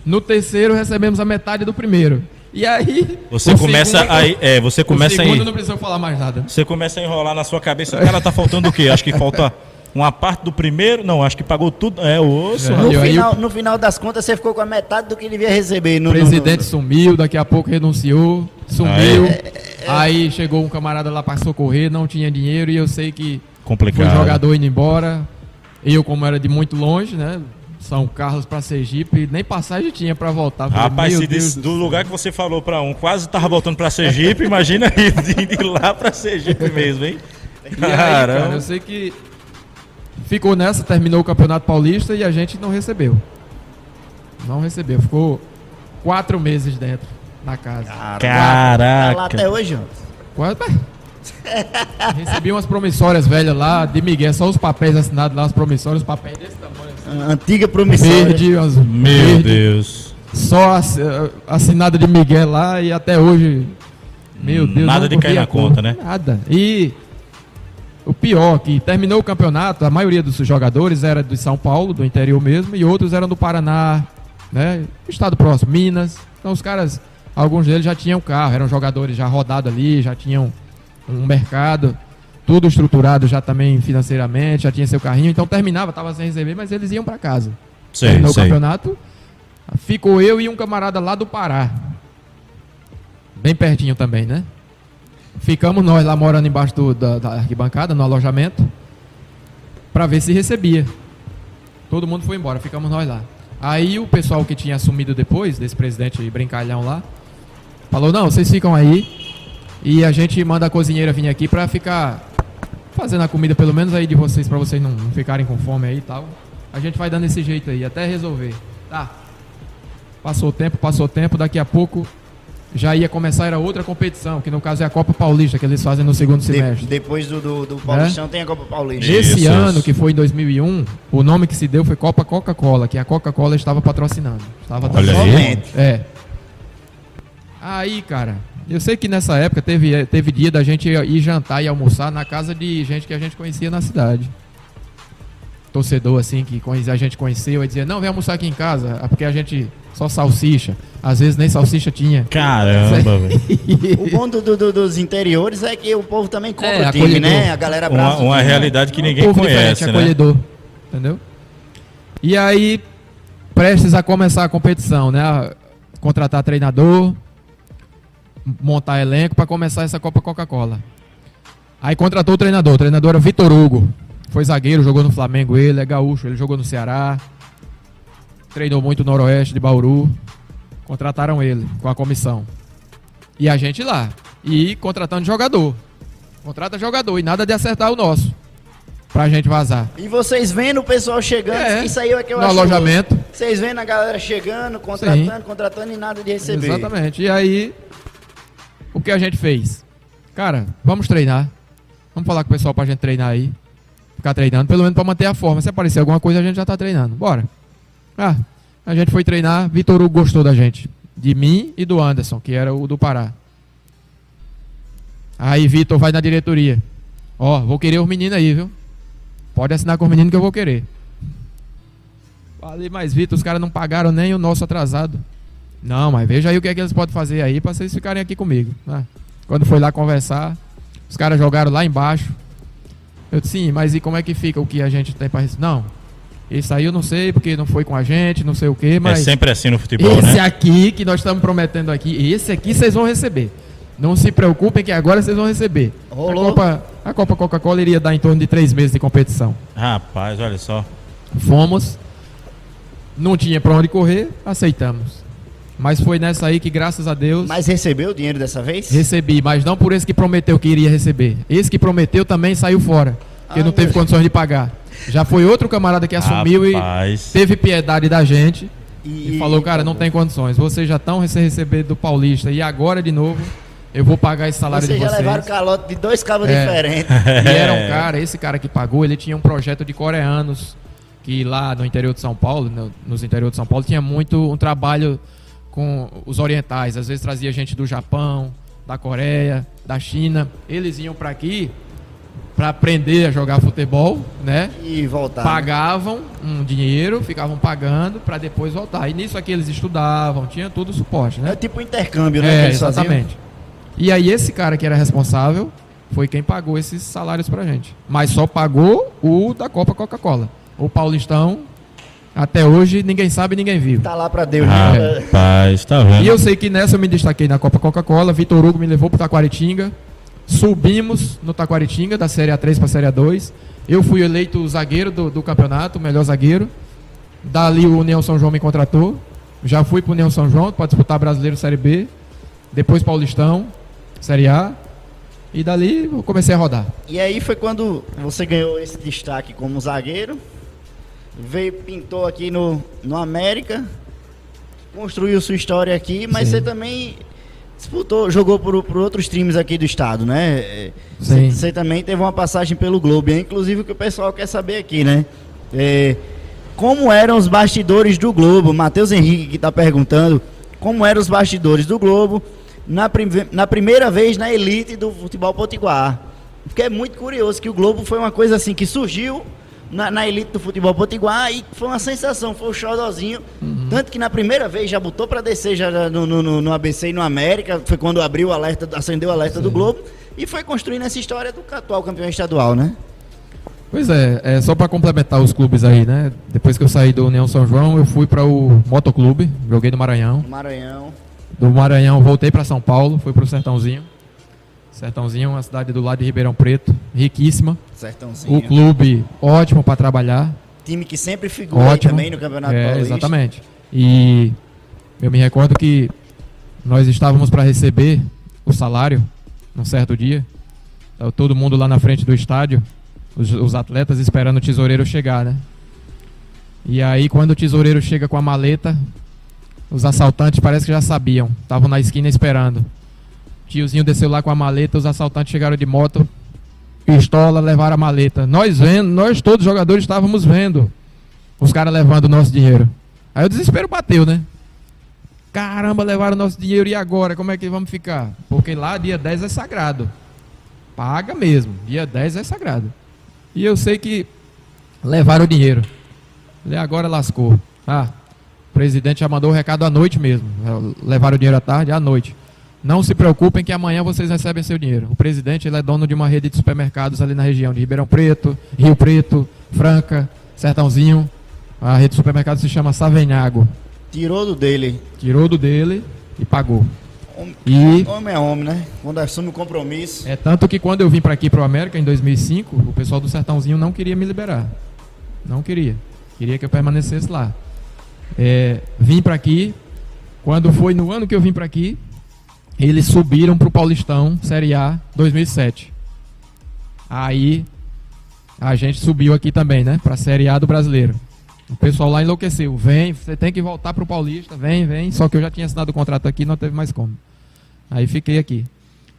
No terceiro, recebemos a metade do primeiro. E aí. Você começa segundo- aí. É, você começa o segundo aí. não precisa falar mais nada. Você começa a enrolar na sua cabeça. Cara, tá faltando o quê? Acho que falta uma parte do primeiro. Não, acho que pagou tudo. É, o osso. É. No aí final, no final das contas, você ficou com a metade do que ele devia receber. No, O no- presidente no- sumiu, daqui a pouco renunciou, sumiu. Aí chegou um camarada lá para socorrer, não tinha dinheiro e eu sei que foi Complicado. jogador indo embora. Eu, como era de muito longe, né? São Carlos para Sergipe, nem passagem tinha para voltar. Falei, Rapaz, se do do lugar que você falou pra um, quase tava voltando pra Sergipe, imagina aí, de de lá pra Sergipe mesmo, hein? E aí, cara, Caramba. eu sei que ficou nessa, terminou o Campeonato Paulista e a gente não recebeu. Não recebeu, ficou quatro meses dentro da casa. Tá lá Caraca. até hoje, ó. Quase, Recebi umas promissórias velhas lá, de Miguel, só os papéis assinados lá, as promissórias, os papéis desse tamanho. Antiga promissória. Verde, as Meu verde, Deus. Só ass- eh, assinada de Miguel lá e até hoje. Meu Deus, Nada de cair na cor. conta, né? Nada. E o pior, que terminou o campeonato, a maioria dos jogadores era de São Paulo, do interior mesmo, e outros eram do Paraná, né? Estado próximo, Minas. Então os caras alguns deles já tinham carro, eram jogadores já rodados ali, já tinham um mercado, tudo estruturado já também financeiramente, já tinha seu carrinho, então terminava, tava sem receber, mas eles iam para casa. Sei, Terminou o sei. campeonato, ficou eu e um camarada lá do Pará. Bem pertinho também, né? Ficamos nós lá morando embaixo do- da, da arquibancada, no alojamento, para ver se recebia. Todo mundo foi embora, ficamos nós lá. Aí o pessoal que tinha assumido depois, desse presidente brincalhão lá, falou: não, vocês ficam aí e a gente manda a cozinheira vir aqui para ficar fazendo a comida, pelo menos aí de vocês, para vocês não, não ficarem com fome aí e tal. A gente vai dando esse jeito aí, até resolver. Tá. Passou o tempo, passou o tempo, daqui a pouco já ia começar, era outra competição, que no caso é a Copa Paulista, que eles fazem no segundo De- semestre. depois do, do, do Paulistão tem a Copa Paulista. Esse Isso, ano, isso. que foi em 2001, o nome que se deu foi Copa Coca-Cola, que a Coca-Cola estava patrocinando. Estava Olha aí. É. Aí, cara, eu sei que nessa época teve, teve dia da gente ir jantar e almoçar na casa de gente que a gente conhecia na cidade. Torcedor, assim, que a gente conheceu, e dizia, não, vem almoçar aqui em casa, é porque a gente só salsicha. Às vezes nem salsicha tinha. Caramba, velho. O bom do, do- do- dos interiores é que o povo também compra É, o time, acolhedor. né? A galera Uma, abraça o uma time. realidade que ninguém povo conhece, diferente, né? acolhedor. Entendeu? E aí, prestes a começar a competição, né? A Contratar treinador, montar elenco para começar essa Copa Coca-Cola. Aí contratou o treinador. O treinador era Vitor Hugo. Foi zagueiro, jogou no Flamengo, ele é gaúcho, ele jogou no Ceará. Treinou muito no Noroeste de Bauru. Contrataram ele com a comissão. E a gente lá. E contratando jogador. Contrata jogador e nada de acertar o nosso. Pra gente vazar. E vocês vendo o pessoal chegando, É. isso aí é que eu No acho. alojamento. Vocês vendo a galera chegando, contratando, contratando e nada de receber. Exatamente. E aí, o que a gente fez? Cara, vamos treinar. Vamos falar com o pessoal pra gente treinar aí. Ficar treinando, pelo menos pra manter a forma. Se aparecer alguma coisa, a gente já tá treinando. Bora. Ah, a gente foi treinar. Vitor Hugo gostou da gente. De mim e do Anderson, que era o do Pará. Aí, Vitor vai na diretoria. Ó, vou querer os meninos aí, viu? Pode assinar com os meninos que eu vou querer. Falei, mas Vitor, os caras não pagaram nem o nosso atrasado. Não, mas veja aí o que é que eles podem fazer aí pra vocês ficarem aqui comigo. né? Quando foi lá conversar, os caras jogaram lá embaixo. Eu disse, sim, mas e como é que fica o que a gente tem pra receber? Não, isso aí eu não sei, porque não foi com a gente, não sei o que, É mas sempre assim no futebol, esse né? aqui que nós estamos prometendo aqui, esse aqui vocês vão receber. Não se preocupem que agora vocês vão receber. A Rolou. Copa, a Copa Coca-Cola iria dar em torno de três meses de competição. Rapaz, olha só. Fomos, não tinha pra onde correr, aceitamos. Mas foi nessa aí que, graças a Deus, Mas recebeu o dinheiro dessa vez? recebi. Mas não por esse que prometeu que iria receber. Esse que prometeu também saiu fora, porque Ah, não teve meu condições de pagar. Já foi outro camarada que assumiu Rapaz. e teve piedade da gente E, e falou, cara, não tem condições. Vocês já estão sem receber do Paulista e agora de novo eu vou pagar esse salário Vocês de já vocês. levaram calote de dois cabos É. diferentes. E era um cara, esse cara que pagou, ele tinha um projeto de coreanos que lá no interior de São Paulo, no, nos interior de São Paulo, tinha muito um trabalho com os orientais. Às vezes trazia gente do Japão, da Coreia, da China. Eles iam para aqui para aprender a jogar futebol, né? E voltar. Pagavam um dinheiro, ficavam pagando para depois voltar. E nisso aqui eles estudavam, tinha todo o suporte, né? É tipo intercâmbio, né? É, exatamente. E aí esse cara que era responsável foi quem pagou esses salários pra gente. Mas só pagou o da Copa Coca-Cola. O Paulistão, até hoje, ninguém sabe, ninguém viu. Tá lá pra Deus, Ah, né? Rapaz, tá vendo? E eu sei que nessa eu me destaquei na Copa Coca-Cola. Vitor Hugo me levou pro Taquaritinga. Subimos no Taquaritinga, da Série A3 pra Série A2. Eu fui eleito zagueiro do, do campeonato, melhor zagueiro. Dali o União São João me contratou. Já fui pro União São João para disputar Brasileiro Série B. Depois Paulistão, Série A. E dali eu comecei a rodar. E aí foi quando você ganhou esse destaque como zagueiro. Veio, pintou aqui no, no América. Construiu sua história aqui, mas Sim. você também disputou, jogou por, por outros times aqui do estado, né? Sim. Você, você também teve uma passagem pelo Globo, é inclusive o que o pessoal quer saber aqui, né? É, como eram os bastidores do Globo? Matheus Henrique que está perguntando como eram os bastidores do Globo na, prime- na primeira vez na elite do futebol potiguar. Porque é muito curioso que o Globo foi uma coisa assim que surgiu na, na elite do futebol potiguar e foi uma sensação, foi o xodózinho. Tanto que na primeira vez já botou para descer já no, no, no, ABC e no América, foi quando abriu o alerta, acendeu o alerta Sim. do Globo e foi construindo essa história do atual campeão estadual, né? Pois é, é só para complementar os clubes aí, né? Depois que eu saí do União São João, eu fui para o Motoclube, joguei no Maranhão. Maranhão. Do Maranhão voltei para São Paulo, fui para o Sertãozinho. Sertãozinho, uma cidade do lado de Ribeirão Preto, riquíssima. Sertãozinho. O clube ótimo para trabalhar. Time que sempre figura também no Campeonato é, Paulista. Exatamente. E eu me recordo que nós estávamos para receber o salário num certo dia. Todo mundo lá na frente do estádio os, os atletas esperando o tesoureiro chegar, né? E aí, quando o tesoureiro chega com a maleta, os assaltantes parece que já sabiam, estavam na esquina esperando. Tiozinho desceu lá com a maleta, os assaltantes chegaram de moto, pistola, levaram a maleta. Nós vendo, nós todos os jogadores estávamos vendo os caras levando o nosso dinheiro. Aí o desespero bateu, né? Caramba, levaram o nosso dinheiro e agora? Como é que vamos ficar? Porque lá dia 10 é sagrado. Paga mesmo. Dia 10 é sagrado. E eu sei que levaram o dinheiro. E agora lascou. Ah, o presidente já mandou o recado à noite mesmo. Levaram o dinheiro à tarde, à noite. Não se preocupem que amanhã vocês recebem seu dinheiro. O presidente ele é dono de uma rede de supermercados ali na região de Ribeirão Preto, Rio Preto, Franca, Sertãozinho. A rede de supermercados se chama Savenhago. Tirou do dele. Tirou do dele e pagou. Homem, e, homem é homem, né? Quando assume o compromisso. É tanto que quando eu vim para aqui para o América em 2005, o pessoal do Sertãozinho não queria me liberar. Não queria. Queria que eu permanecesse lá. É, vim para aqui. Quando foi no ano que eu vim para aqui, eles subiram para o Paulistão Série A 2007. Aí a gente subiu aqui também, né? Para a Série A do Brasileiro. O pessoal lá enlouqueceu. Vem, você tem que voltar para o Paulista. Vem, vem. Só que eu já tinha assinado o contrato aqui, não teve mais como. Aí fiquei aqui.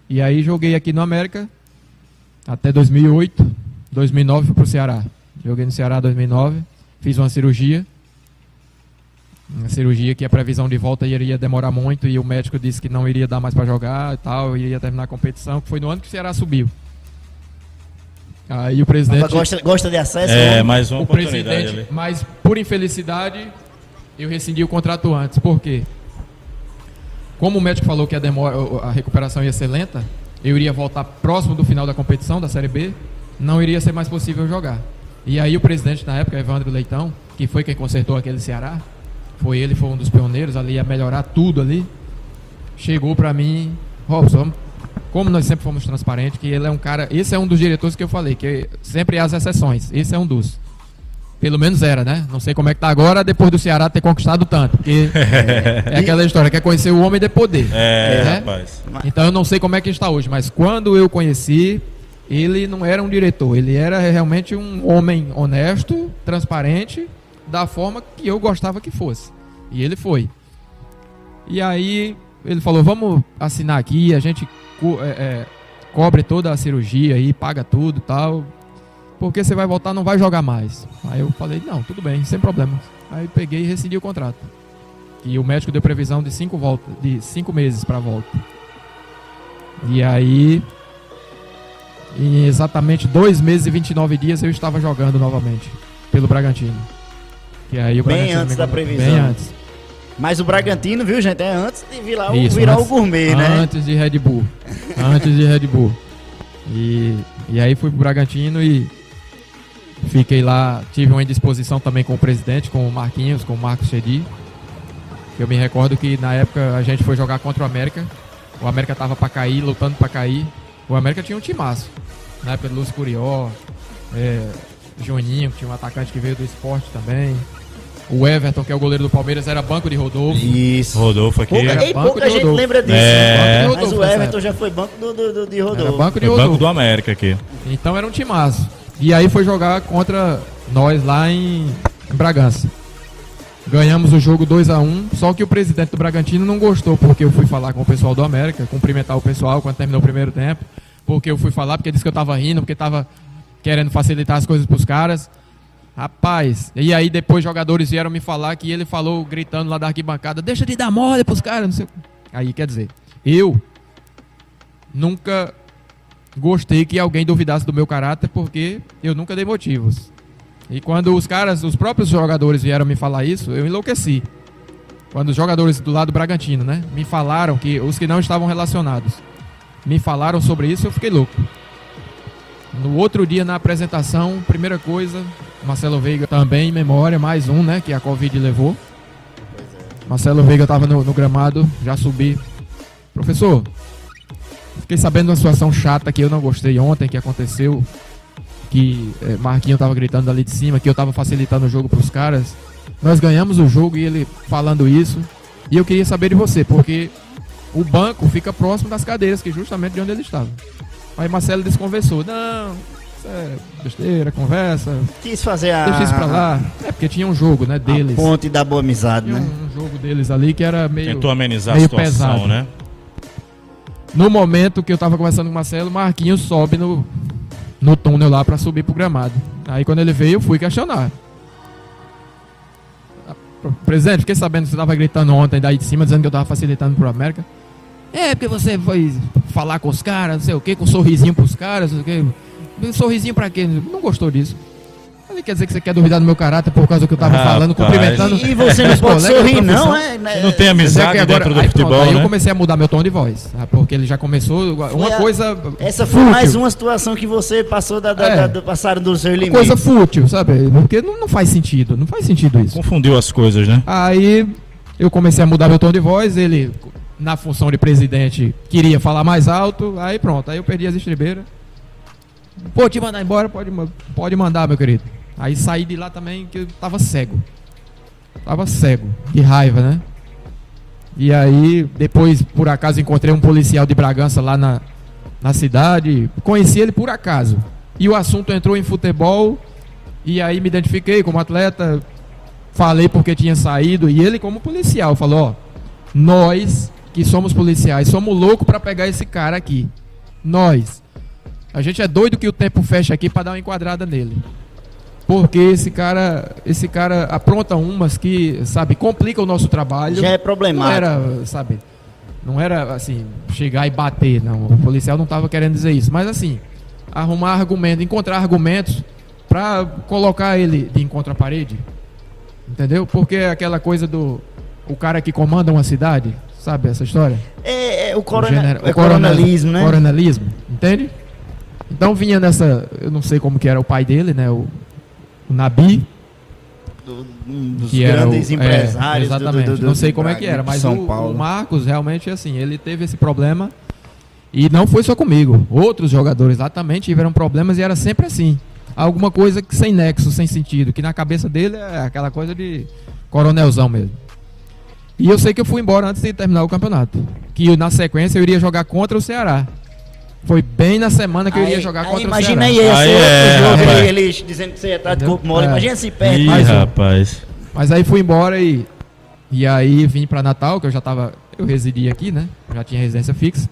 E aí joguei aqui no América até 2008. 2009 fui pro Ceará. Joguei no Ceará 2009. Fiz uma cirurgia. Uma cirurgia que a previsão de volta iria demorar muito e o médico disse que não iria dar mais para jogar e tal, iria terminar a competição, que foi no ano que o Ceará subiu. Aí o presidente. Gosta, gosta de acesso? É, mais uma o oportunidade ali. Mas, por infelicidade, eu rescindi o contrato antes. Por quê? Como o médico falou que a, demora, a recuperação ia ser lenta, eu iria voltar próximo do final da competição, da Série B, não iria ser mais possível jogar. E aí o presidente na época, Evandro Leitão, que foi quem consertou aquele Ceará, foi ele, foi um dos pioneiros ali a melhorar tudo ali, chegou para mim, Robson, como nós sempre fomos transparentes, que ele é um cara. Esse é um dos diretores que eu falei, que sempre há as exceções. Esse é um dos. Pelo menos era, né? Não sei como é que tá agora, depois do Ceará ter conquistado tanto. Porque é, aquela história, quer conhecer o homem de poder. É, né? rapaz. Então eu não sei como é que está hoje, mas quando eu conheci, ele não era um diretor, ele era realmente um homem honesto, transparente, da forma que eu gostava que fosse. E ele foi. E aí ele falou: vamos assinar aqui, a gente co é, é, cobre toda a cirurgia aí, paga tudo tal. Porque você vai voltar, não vai jogar mais. Aí eu falei: não, tudo bem, sem problema. Aí peguei e rescindi o contrato. E o médico deu previsão de cinco, volta, de cinco meses para volta. E aí, em exatamente dois meses e 29 dias, eu estava jogando novamente pelo Bragantino. E aí o bem antes da previsão. Bem antes. Mas o Bragantino, viu, gente? É antes de virar, Isso, virar antes, o gourmet, né? Antes de Red Bull. antes de Red Bull. E, e aí fui pro Bragantino e fiquei lá. Tive uma indisposição também com o presidente, com o Marquinhos, com o Marcos Chedi. Eu me recordo que na época a gente foi jogar contra o América. O América tava para cair, lutando para cair. O América tinha um timaço. Na época do Lúcio Curió, é, Juninho, que tinha um atacante que veio do esporte também. O Everton, que é o goleiro do Palmeiras, era banco de Rodolfo. Isso. Rodolfo aqui. Pouca, era e pouca gente Rodolfo. lembra disso. É. Rodolfo, mas o Everton já foi banco do, do, de Rodolfo. Era banco de Rodolfo. Banco do América aqui. Então era um timaço. E aí foi jogar contra nós lá em, em Bragança. Ganhamos o jogo 2 a 1 um, só que o presidente do Bragantino não gostou, porque eu fui falar com o pessoal do América, cumprimentar o pessoal quando terminou o primeiro tempo. Porque eu fui falar, porque disse que eu tava rindo, porque tava querendo facilitar as coisas pros caras. Rapaz, e aí depois jogadores vieram me falar que ele falou gritando lá da arquibancada, deixa de dar mole pros caras, não sei. Aí quer dizer, eu nunca gostei que alguém duvidasse do meu caráter porque eu nunca dei motivos. E quando os caras, os próprios jogadores vieram me falar isso, eu enlouqueci. quando os jogadores do lado do Bragantino, né, me falaram que os que não estavam relacionados me falaram sobre isso, eu fiquei louco. No outro dia na apresentação, primeira coisa, Marcelo Veiga também em memória, mais um, né, que a Covid levou. Marcelo Veiga estava no, no gramado, já subi. Professor, fiquei sabendo de uma situação chata que eu não gostei ontem, que aconteceu, que é, Marquinhos tava gritando ali de cima, que eu tava facilitando o jogo pros caras. Nós ganhamos o jogo e ele falando isso. E eu queria saber de você, porque o banco fica próximo das cadeiras, que é justamente de onde ele estava. Aí Marcelo desconversou. Não, é besteira, conversa. Quis fazer a. Deixa isso pra lá. É porque tinha um jogo, né, deles. A ponte da boa amizade, Tinha né? um, jogo deles ali que era meio. Tentou amenizar a meio situação, pesado. né? No momento que eu tava conversando com o Marcelo, Marquinhos sobe no, no túnel lá pra subir pro gramado. Aí quando ele veio, eu fui questionar. Presidente, fiquei sabendo que você tava gritando ontem daí de cima, dizendo que eu tava facilitando pro América. É, porque você foi falar com os caras, não sei o que, com um sorrisinho pros caras, não sei o que. Um sorrisinho pra quê? Não gostou disso. Aí quer dizer que você quer duvidar do meu caráter por causa do que eu tava Rapaz. falando, cumprimentando. E você não pode sorrir, não, é? né? Não tem Mas é amizade agora- dentro do aí pronto, futebol, aí eu né? comecei a mudar meu tom de voz, ah, porque ele já começou uma Foi a- coisa Essa foi fútil, mais uma situação que você passou da, da, É. da- do, passaram do seu uma limite. coisa fútil, sabe? Porque não, não faz sentido, não faz sentido isso. Confundiu as coisas, né? Aí eu comecei a mudar meu tom de voz, ele na função de presidente queria falar mais alto, aí pronto, aí eu perdi as estribeiras. Pô, te mandar embora, pode, pode mandar, meu querido. Aí saí de lá também que eu tava cego. Tava cego, de raiva, né? E aí, depois, por acaso, encontrei um policial de Bragança lá na, na cidade. Conheci ele por acaso. E o assunto entrou em futebol. E aí me identifiquei como atleta. Falei porque tinha saído. E ele, como policial, falou: Ó, nós que somos policiais, somos loucos pra pegar esse cara aqui. Nós. A gente é doido que o tempo fecha aqui pra dar uma enquadrada nele. Porque esse cara, esse cara apronta umas que, sabe, complica o nosso trabalho. Já é Não problemático. era, sabe, não era assim, chegar e bater, não. O policial não estava querendo dizer isso. Mas assim, arrumar argumento, encontrar argumentos pra colocar ele de encontro à parede. Entendeu? Porque é aquela coisa do o cara que comanda uma cidade, sabe essa história? É, é o, O corona, genera- é o coronel- coronalismo, né? Coronelismo, entende? Então vinha nessa, eu não sei como que era o pai dele, né, o, o Nabi, Do- um dos que era o, grandes é, empresários. do- exatamente. do- do- não sei como é que era, mas São o, Paulo. o Marcos realmente assim, ele teve esse problema e não foi só comigo. Outros jogadores lá também tiveram problemas e era sempre assim. Alguma coisa que sem nexo, sem sentido, que na cabeça dele é aquela coisa de coronelzão mesmo. E eu sei que eu fui embora antes de terminar o campeonato. Que na sequência eu iria jogar contra o Ceará. Foi bem na semana que eu iria Aí- jogar aí contra o Imagina Ceará. aí, esse Aí outro é, jogo aí, eles dizendo que você ia estar de corpo mole. É. Imagina se perde. Ih, mais um. rapaz. Mas aí fui embora e. E aí vim pra Natal, que eu já tava. Eu residia aqui, né? Já tinha residência fixa.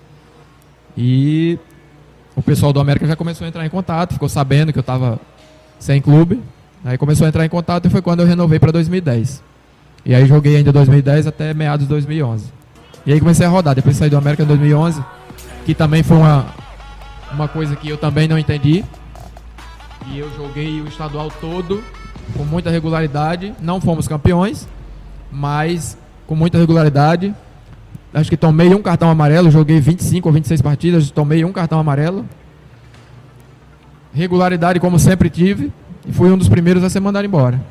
E o pessoal do América já começou a entrar em contato, ficou sabendo que eu tava sem clube. Aí começou a entrar em contato e foi quando eu renovei pra 2010. E aí joguei ainda 2010 até meados de 2011. E aí comecei a rodar. Depois saí do América em 2011, que também foi uma, uma coisa que eu também não entendi. E eu joguei o estadual todo com muita regularidade. Não fomos campeões, mas com muita regularidade. Acho que tomei um cartão amarelo, joguei 25 ou 26 partidas, tomei um cartão amarelo. Regularidade como sempre tive. E fui um dos primeiros a ser mandado embora.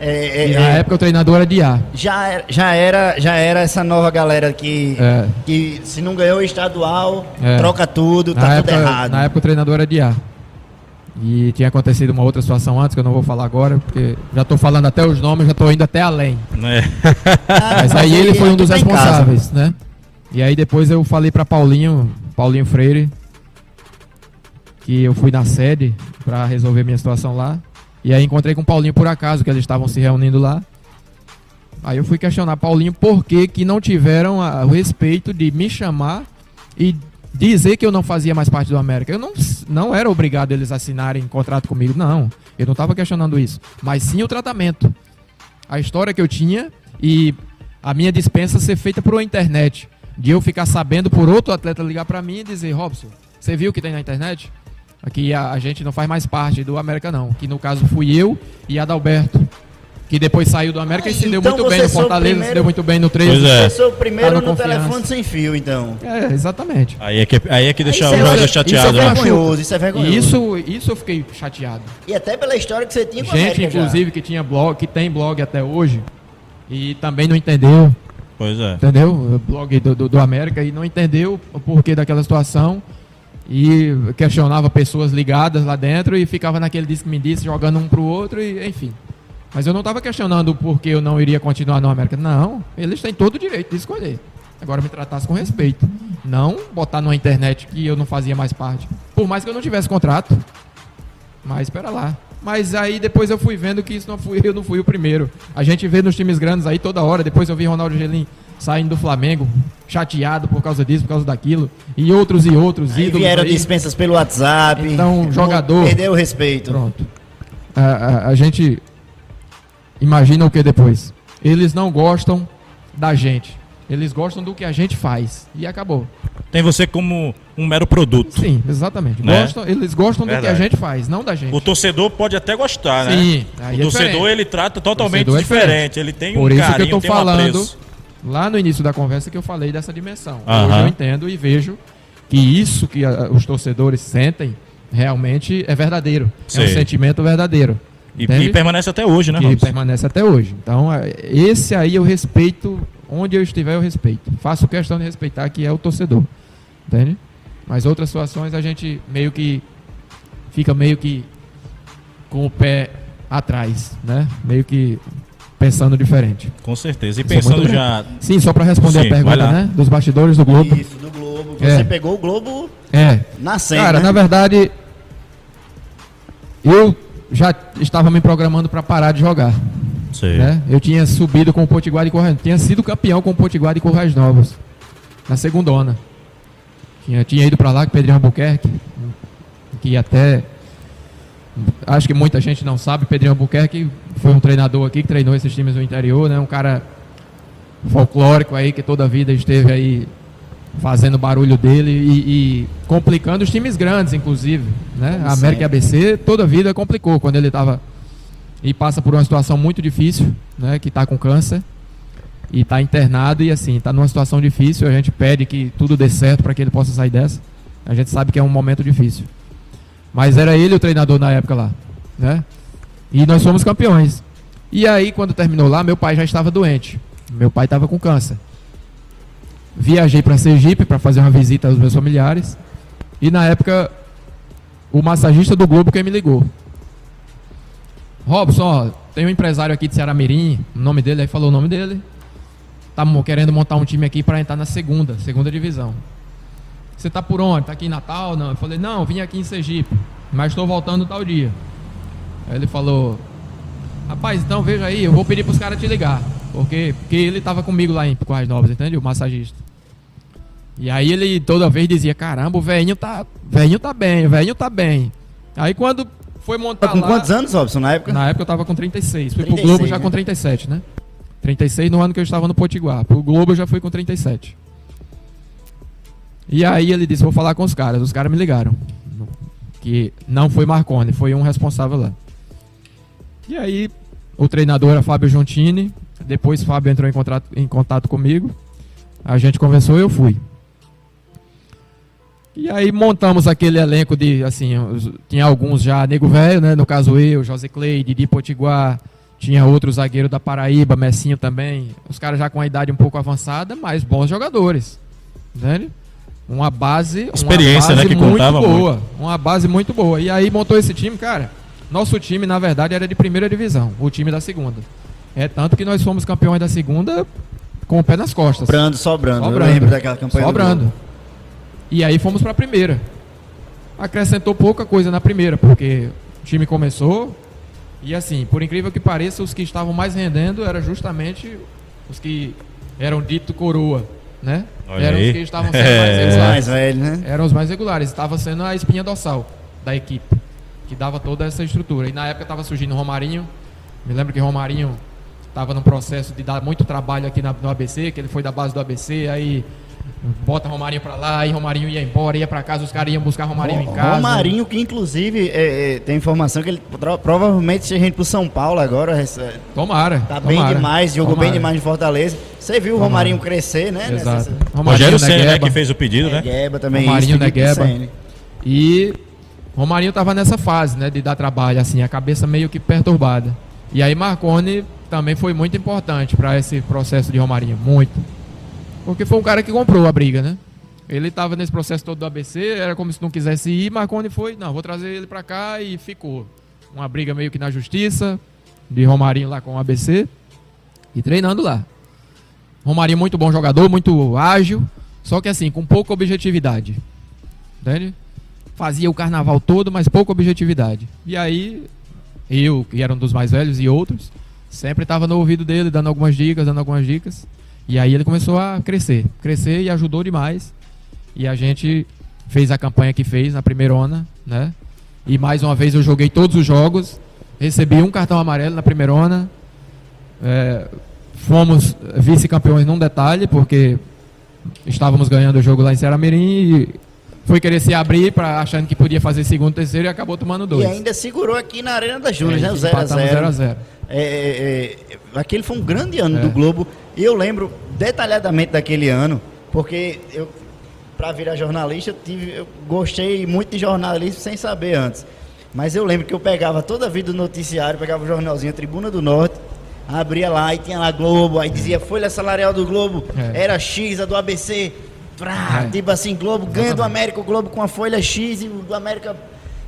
É, é, E na é, época o treinador era de A. já, era- já, era, já era essa nova galera que, É. que se não ganhou o estadual, É. troca tudo, tá na, tudo época, errado. na época o treinador era de A. E tinha acontecido uma outra situação antes, que eu não vou falar agora, porque já estou falando até os nomes, já estou indo até além. Né? Ah, Mas aí ele foi um dos tá responsáveis, né? E aí depois eu falei pra Paulinho, Paulinho Freire, que eu fui na sede pra resolver minha situação lá. E aí encontrei com o Paulinho por acaso, que eles estavam se reunindo lá. Aí eu fui questionar Paulinho por que, que não tiveram a- o respeito de me chamar e dizer que eu não fazia mais parte do América. Eu não, não era obrigado eles assinarem contrato comigo, não. Eu não estava questionando isso. Mas sim o tratamento. A história que eu tinha e a minha dispensa ser feita por internet. De eu ficar sabendo por outro atleta ligar pra mim e dizer, Robson, você viu o que tem na internet? Aqui a, a gente não faz mais parte do América não. Que no caso fui eu e Adalberto. que depois saiu do América e se deu Então muito bem no Fortaleza, se primeiro- deu muito bem no 13. Pois é. Você sou o primeiro Tá no no telefone sem fio, então. É, exatamente. Aí é que, aí é que deixa Isso o é- jogador isso chateado, é né? vergonhoso, isso é vergonhoso. Isso, isso eu fiquei chateado. E até pela história que você tinha com a Gente, América já. inclusive, que tinha blog, que tem blog até hoje e também não entendeu, Pois é. entendeu? O blog do, do, do América e não entendeu o porquê daquela situação e questionava pessoas ligadas lá dentro e ficava naquele disse que me disse, jogando um pro outro e enfim. Mas eu não estava questionando o porquê eu não iria continuar no América. Não, eles têm todo o direito de escolher. Agora me tratasse com respeito. Não botar numa internet que eu não fazia mais parte. Por mais que eu não tivesse contrato. Mas espera lá. Mas aí depois eu fui vendo que isso não fui eu não fui o primeiro. A gente vê nos times grandes aí toda hora. Depois eu vi Ronaldo Gelim saindo do Flamengo, chateado por causa disso, por causa daquilo, e outros e outros Aí ídolos vieram aí. dispensas pelo WhatsApp. Então, Não jogador- Perdeu o respeito. Pronto. A, a- a gente imagina o que depois? Eles não gostam da gente. Eles gostam do que a gente faz. E acabou. Tem você como um mero produto. Sim, exatamente. Né? Gostam, eles gostam do que a Verdade. gente faz, não da gente. O torcedor pode até gostar, né? Sim, aí o é torcedor diferente. ele trata totalmente é diferente. Ele tem Por um isso que eu carinho, tô tem um falando apreço. Lá no início da conversa que eu falei dessa dimensão. Hoje eu entendo e vejo que isso que a- os torcedores sentem realmente é verdadeiro. É um sentimento verdadeiro. E, e permanece até hoje, né, Robson? permanece até hoje. Então, é, esse aí eu respeito, onde eu estiver eu respeito. Faço questão de respeitar que é o torcedor. Entende? Mas outras situações a gente meio que fica meio que com o pé atrás, né? Meio que pensando diferente. Com certeza. E Isso é pensando muito já. Sim, só para responder Sim, a pergunta, né? Dos bastidores do Globo. Isso, do Globo. É. Você pegou o Globo É. nascendo, Cara, né? na verdade, eu já estava me programando para parar de jogar. Né? Eu tinha subido com o Potiguar de Corrais tinha sido campeão com o Potiguar de Corrais Novos na segundona. Tinha, tinha ido para lá com o Pedrinho Albuquerque, que até acho que muita gente não sabe, Pedrinho Albuquerque foi um treinador aqui que treinou esses times do interior, né? Um cara folclórico aí que toda a vida esteve aí fazendo barulho dele e, e complicando os times grandes, inclusive, né? A América e ABC toda a vida complicou quando ele estava e passa por uma situação muito difícil, né? Que está com câncer e está internado e assim está numa situação difícil. A gente pede que tudo dê certo para que ele possa sair dessa. A gente sabe que é um momento difícil, mas era ele o treinador na época lá, né? E nós fomos campeões. E aí quando terminou lá, meu pai já estava doente. Meu pai estava com câncer. Viajei para Sergipe para fazer uma visita aos meus familiares e na época o massagista do Globo que me ligou. Robson, ó, tem um empresário aqui de Ceará Mirim, o nome dele, aí falou o nome dele. Tá querendo montar um time aqui para entrar na segunda, segunda divisão. Você tá por onde? Tá aqui em Natal? Não. Eu falei, não, vim aqui em Sergipe, mas estou voltando tal dia. Aí ele falou, rapaz, então veja aí, eu vou pedir pros caras te ligar. Porque, porque ele tava comigo lá em Quais Novas, entende? O massagista. E aí ele toda vez dizia, caramba, o velhinho tá, velhinho tá bem, o velhinho tá bem. Aí quando foi montar Tá com lá... quantos anos, Robson, na época? Na época eu tava com 36. Fui 36, pro Globo já né? com 37, né? 36 no ano que eu estava no Potiguar. Pro Globo eu já fui com 37. E aí ele disse, vou falar com os caras. Os caras me ligaram. Que não foi Marconi, foi um responsável lá. E aí o treinador era Fábio Giuntini. Depois Fábio entrou em, contrato, em contato comigo. A gente conversou e eu fui. E aí montamos aquele elenco de, assim, tinha alguns já nego velho, né? No caso eu, José Clay, Didi Potiguar, tinha outro zagueiro da Paraíba, Messinho também. Os caras já com a idade um pouco avançada, mas bons jogadores. Entende? Uma base, uma Experiência, né, base que muito contava boa. Uma base muito boa. E aí montou esse time, cara. Nosso time, na verdade, era de primeira divisão, o time da segunda. É tanto que nós fomos campeões da segunda com o pé nas costas. Sobrando, sobrando. Sobrando. Eu lembro daquela campanha. do Sobrando. E aí fomos pra primeira. Acrescentou pouca coisa na primeira, porque o time começou e assim, por incrível que pareça, os que estavam mais rendendo eram justamente os que eram dito coroa, né? Olha eram aí. os que estavam sendo mais É. Os regulares. mais velhos, né? Eram os mais regulares. Estava sendo a espinha dorsal da equipe, que dava toda essa estrutura. E na época estava surgindo o Romarinho. Me lembro que Romarinho estava num processo de dar muito trabalho aqui na- no ABC, que ele foi da base do ABC, aí bota Romarinho pra lá, e Romarinho ia embora, ia pra casa, os caras iam buscar Romarinho em casa. Romarinho, que inclusive é, é, tem informação que ele pro- provavelmente seja indo pro São Paulo agora. é, Tomara. Tá bem tomara, demais, jogou tomara. bem demais em Fortaleza. Você viu o Tomara. Romarinho crescer, né? Exato. Rogério Senna, né, Negueba. que fez o pedido, né? Negueba também. Romarinho, isso, Negueba. Senna. E Romarinho tava nessa fase, né, de dar trabalho, assim, a cabeça meio que perturbada. E aí Marconi também foi muito importante para esse processo de Romarinho, muito. Porque foi um cara que comprou a briga, né? Ele tava nesse processo todo do ABC, era como se não quisesse ir, Marconi foi, não, vou trazer ele para cá e ficou. Uma briga meio que na justiça, de Romarinho lá com o ABC e treinando lá. Romarinho muito bom jogador, muito ágil, só que assim, com pouca objetividade. Entende? Fazia o carnaval todo, mas pouca objetividade. E aí, eu, que era um dos mais velhos, e outros, sempre estava no ouvido dele, dando algumas dicas, dando algumas dicas. E aí ele começou a crescer. Crescer e ajudou demais. E a gente fez a campanha que fez na primeira ona, né? E mais uma vez eu joguei todos os jogos. Recebi um cartão amarelo na primeira ona. É, fomos vice-campeões num detalhe, porque estávamos ganhando o jogo lá em Ceará Mirim e foi querer se abrir para achando que podia fazer segundo, terceiro e acabou tomando dois. E ainda segurou aqui na Arena das Júnior, né? O Empatamos 0x0. 0x0. É, é, é, aquele foi um grande ano É. do Globo. E eu lembro detalhadamente daquele ano, porque eu, para virar jornalista, eu, tive, eu gostei muito de jornalismo sem saber antes. Mas eu lembro que eu pegava toda a vida do noticiário, pegava o jornalzinho Tribuna do Norte, abria lá e tinha lá Globo, aí dizia folha salarial do Globo, É. era X, a do ABC, É. tipo assim, Globo ganha do. América, o Globo com a folha X e o do América.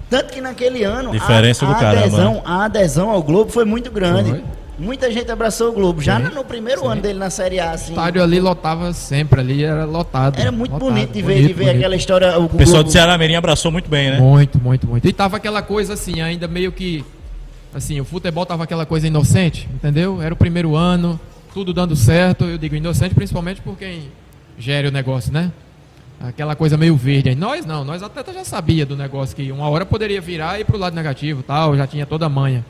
Tanto que naquele ano Diferença a, do a caramba, adesão, né? a adesão ao Globo foi muito grande. Foi. Muita gente abraçou o Globo. Já Sim, no primeiro sim. ano dele na Série A, assim, O estádio ali lotava sempre, ali era lotado. era muito lotado, bonito de ver, bonito, de ver bonito. aquela história. O, O pessoal Globo, de Ceará Mirim abraçou muito bem, né? Muito, muito, muito. E tava aquela coisa assim, ainda meio que. Assim, o futebol tava aquela coisa inocente, entendeu? Era o primeiro ano, tudo dando certo. Eu digo inocente principalmente por quem gere o negócio, né? Aquela coisa meio verde. Nós não, nós atletas já sabia do negócio que uma hora poderia virar e ir pro lado negativo tal, já tinha toda a manha.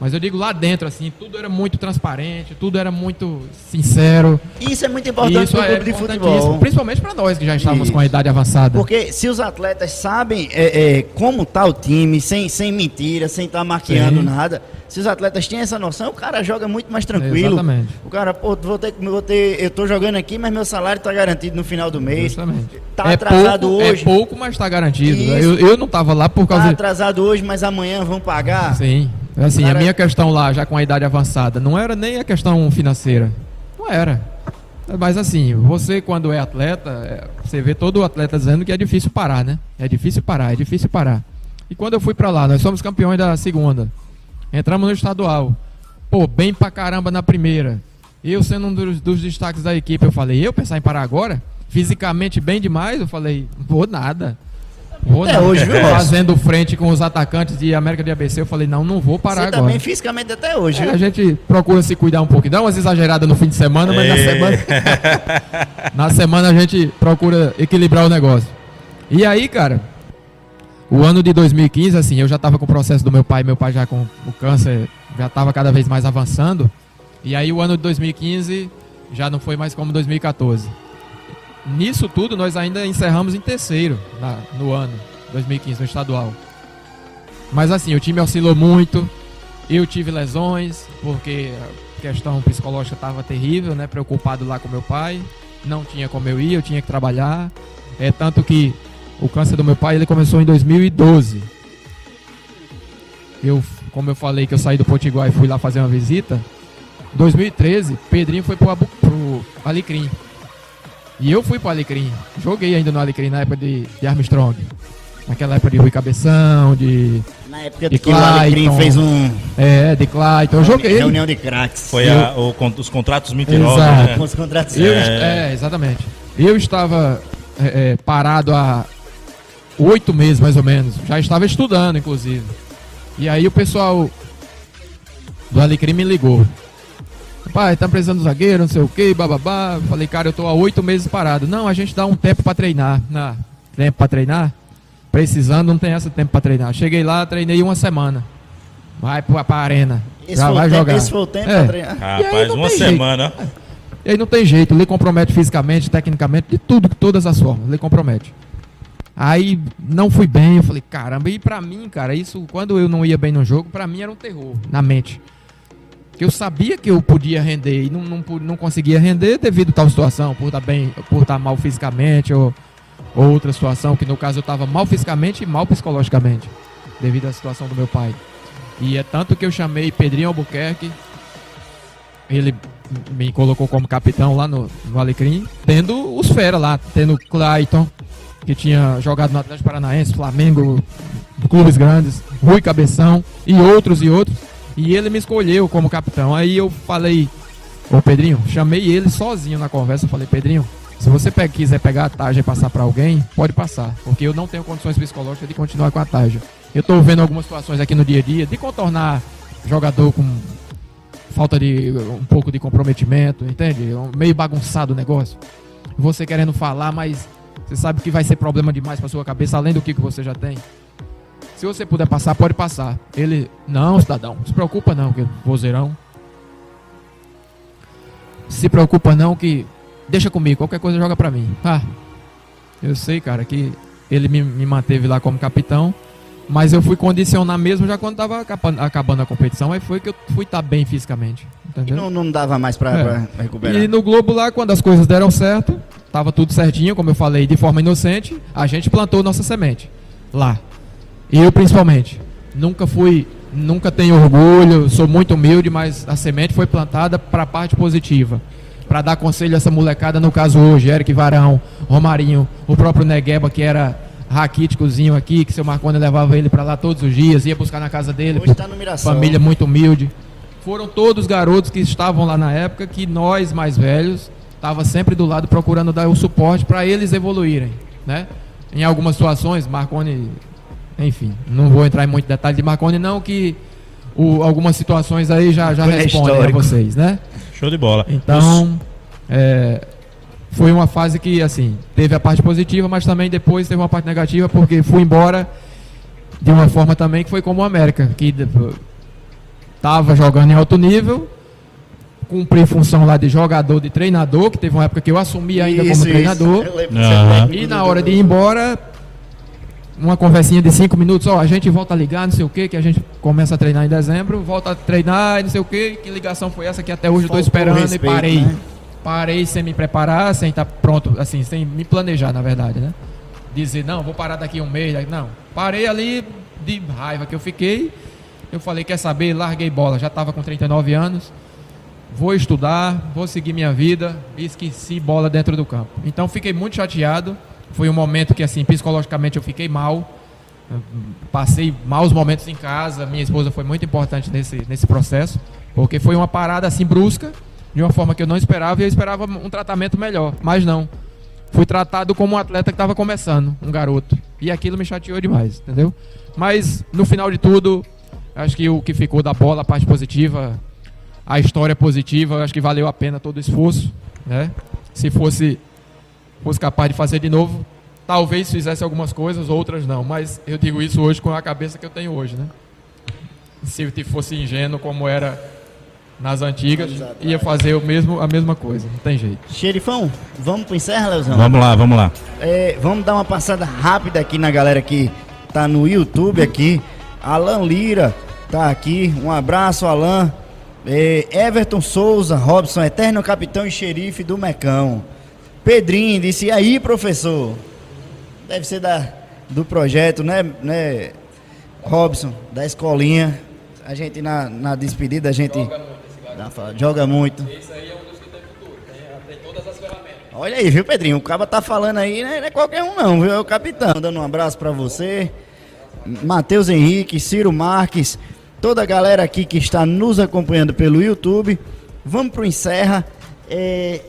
Mas eu digo lá dentro, assim, tudo era muito transparente, tudo era muito sincero. Isso é muito importante Isso para o é clube de importantíssimo, futebol. principalmente para nós que já estávamos com a Isso. idade avançada. Porque se os atletas sabem é, é, como tá o time, sem, sem mentira, sem estar maquiando Sim. nada, se os atletas têm essa noção, o cara joga muito mais tranquilo. Exatamente. O cara, pô, vou ter, vou ter, eu tô jogando aqui, mas meu salário tá garantido no final do mês. Justamente. Tá é atrasado pouco, hoje. É pouco, mas está garantido. Isso. Eu, eu não estava lá por Tá causa. atrasado hoje, mas amanhã vão pagar. Sim. Assim, Cara- a minha questão lá, já com a idade avançada, não era nem a questão financeira. Não era. Mas assim, você quando é atleta, é, você vê todo atleta dizendo que é difícil parar, né? É difícil parar, é difícil parar. E quando eu fui pra lá, nós somos campeões da segunda. Entramos no estadual. Pô, bem pra caramba na primeira. Eu sendo um dos, dos destaques da equipe, eu falei, eu pensar em parar agora? Fisicamente bem demais, eu falei, vou nada. Vou É, nada. hoje, viu, Robson? Fazendo frente com os atacantes de América de ABC, eu falei, não, não vou parar Você agora. também fisicamente até hoje, É, viu? a gente procura se cuidar um pouco. Dá umas exageradas no fim de semana, mas na Ei. semana, na semana a gente procura equilibrar o negócio. E aí, cara, o ano de 2015, assim, eu já estava com o processo do meu pai, meu pai já com o câncer já estava cada vez mais avançando. E aí o ano de 2015 já não foi mais como 2014. Nisso tudo nós ainda encerramos em terceiro na- no ano 2015 no estadual. Mas assim, o time oscilou muito. Eu tive lesões, porque a questão psicológica estava terrível, né? Preocupado lá com meu pai. Não tinha como eu ir, eu tinha que trabalhar. É tanto que o câncer do meu pai ele começou em 2012. Eu, como eu falei que eu saí do Potiguar e fui lá fazer uma visita, em 2013, Pedrinho foi pro, pro Alecrim. E eu fui pro Alecrim. Joguei ainda no Alecrim na época de, de Armstrong. Naquela época de Rui Cabeção, de. Na época De que o Alecrim Clayton. fez um É, de Clayton. Eu joguei. reunião de craques. Foi a- o os contratos mentirosos, Exato. né? Os contratos. Eu, É. é. exatamente. Eu estava é, é, parado há oito meses, mais ou menos. Já estava estudando, inclusive. E aí o pessoal do Alecrim me ligou. Pai, tá precisando de zagueiro, não sei o que, bababá. Falei, cara, eu tô há oito meses parado. Não, a gente dá um tempo pra treinar. Não, tempo pra treinar? Precisando, não tem essa tempo pra treinar. Cheguei lá, treinei uma semana. Vai pra, pra arena. Esse já foi o vai tempo- jogar. esse foi o tempo É. pra treinar. Aí Rapaz, não uma tem jeito. semana. E aí não tem jeito, lhe compromete fisicamente, tecnicamente, de tudo, de todas as formas, lhe compromete. Aí não fui bem, eu falei, caramba, e pra mim, cara, isso, quando eu não ia bem no jogo, pra mim era um terror na mente. Que eu sabia que eu podia render e não, não, não conseguia render devido a tal situação, por estar bem, por estar mal fisicamente, ou, ou outra situação, que no caso eu estava mal fisicamente e mal psicologicamente, devido à situação do meu pai. E é tanto que eu chamei Pedrinho Albuquerque, ele me colocou como capitão lá no, no Alecrim, tendo os fera lá, tendo Clayton, que tinha jogado no Atlético Paranaense, Flamengo, clubes grandes, Rui Cabeção e outros e outros. E ele me escolheu como capitão. Aí eu falei, ô Pedrinho, chamei ele sozinho na conversa. Falei, Pedrinho, se você pe quiser pegar a tarja e passar para alguém, pode passar. Porque eu não tenho condições psicológicas de continuar com a tarja. Eu estou vendo algumas situações aqui no dia a dia de contornar jogador com falta de um pouco de comprometimento, entende? Meio bagunçado o negócio. Você querendo falar, mas você sabe que vai ser problema demais para sua cabeça, além do que, que você já tem. Se você puder passar, pode passar. Ele, não, cidadão, se preocupa não, que vozeirão. Se preocupa não, que deixa comigo, qualquer coisa joga pra mim. Ah, eu sei, cara, que ele me, me manteve lá como capitão. Mas eu fui condicionar mesmo já quando tava acabando a competição. Aí foi que eu fui estar tá bem fisicamente. Entendeu? E não, não dava mais pra, é. pra, recuperar. E no Globo lá, quando as coisas deram certo, tava tudo certinho, como eu falei, de forma inocente, a gente plantou nossa semente lá. Eu principalmente. Nunca fui, nunca tenho orgulho, sou muito humilde, mas a semente foi plantada para a parte positiva. Para dar conselho a essa molecada, no caso hoje, Eric Varão, Romarinho, o próprio Negueba, que era raquíticozinho aqui, que seu Marconi levava ele para lá todos os dias, ia buscar na casa dele. Hoje tá no Mirassol. Família muito humilde. Foram todos garotos que estavam lá na época que nós mais velhos estava sempre do lado procurando dar o suporte para eles evoluírem, né? Em algumas situações, Marconi, enfim, não vou entrar em muito detalhe de Marconi não que o, algumas situações aí já já respondem a vocês, né? Show de bola. Então, é, foi uma fase que, assim, teve a parte positiva, mas também depois teve uma parte negativa, porque fui embora de uma forma também que foi como o América, que estava jogando em alto nível, cumpri função lá de jogador, de treinador, que teve uma época que eu assumi ainda isso, como treinador. Uhum. E na hora de ir embora, uma conversinha de cinco minutos, ó, a gente volta a ligar, não sei o que, que a gente começa a treinar em dezembro, volta a treinar, não sei o que, que ligação foi essa que até hoje estou esperando respeito, e parei. Né? parei sem me preparar, sem estar tá pronto, assim, sem me planejar, na verdade, né? Dizer, não, vou parar daqui um mês, não. Parei ali de raiva que eu fiquei. Eu falei, quer saber? Larguei bola, já estava com 39 anos. Vou estudar, vou seguir minha vida esqueci bola dentro do campo. Então fiquei muito chateado. Foi um momento que, assim, psicologicamente eu fiquei mal. Passei maus momentos em casa. Minha esposa foi muito importante nesse, nesse processo, porque foi uma parada assim brusca de uma forma que eu não esperava e eu esperava um tratamento melhor, mas não. Fui tratado como um atleta que estava começando, um garoto. E aquilo me chateou demais, entendeu? Mas no final de tudo, acho que o que ficou da bola, a parte positiva, a história positiva, acho que valeu a pena todo o esforço, né? Se fosse fosse capaz de fazer de novo, talvez fizesse algumas coisas, outras não, mas eu digo isso hoje com a cabeça que eu tenho hoje, né? Se eu fosse ingênuo como era nas antigas, ia fazer o mesmo, a mesma coisa, não tem jeito. Xerifão, vamos pro encerra, Leozão? Vamos lá, vamos lá. É, vamos dar uma passada rápida aqui na galera que tá no YouTube aqui. Alan Lira tá aqui, um abraço, Alan. É, Everton Souza, Robson, eterno capitão e xerife do Mecão. Pedrinho disse, e aí, professor? Deve ser da, do projeto, né, né, Robson, da escolinha. A gente na, na despedida, a gente joga muito. Esse aí é um dos que tem futuro, tem, tem todas as ferramentas. Olha aí, viu, Pedrinho? O cara tá falando aí, né? não é qualquer um não, viu? É o capitão. Dando um abraço para você. Matheus Henrique, Ciro Marques, toda a galera aqui que está nos acompanhando pelo YouTube. Vamos pro Encerra. É...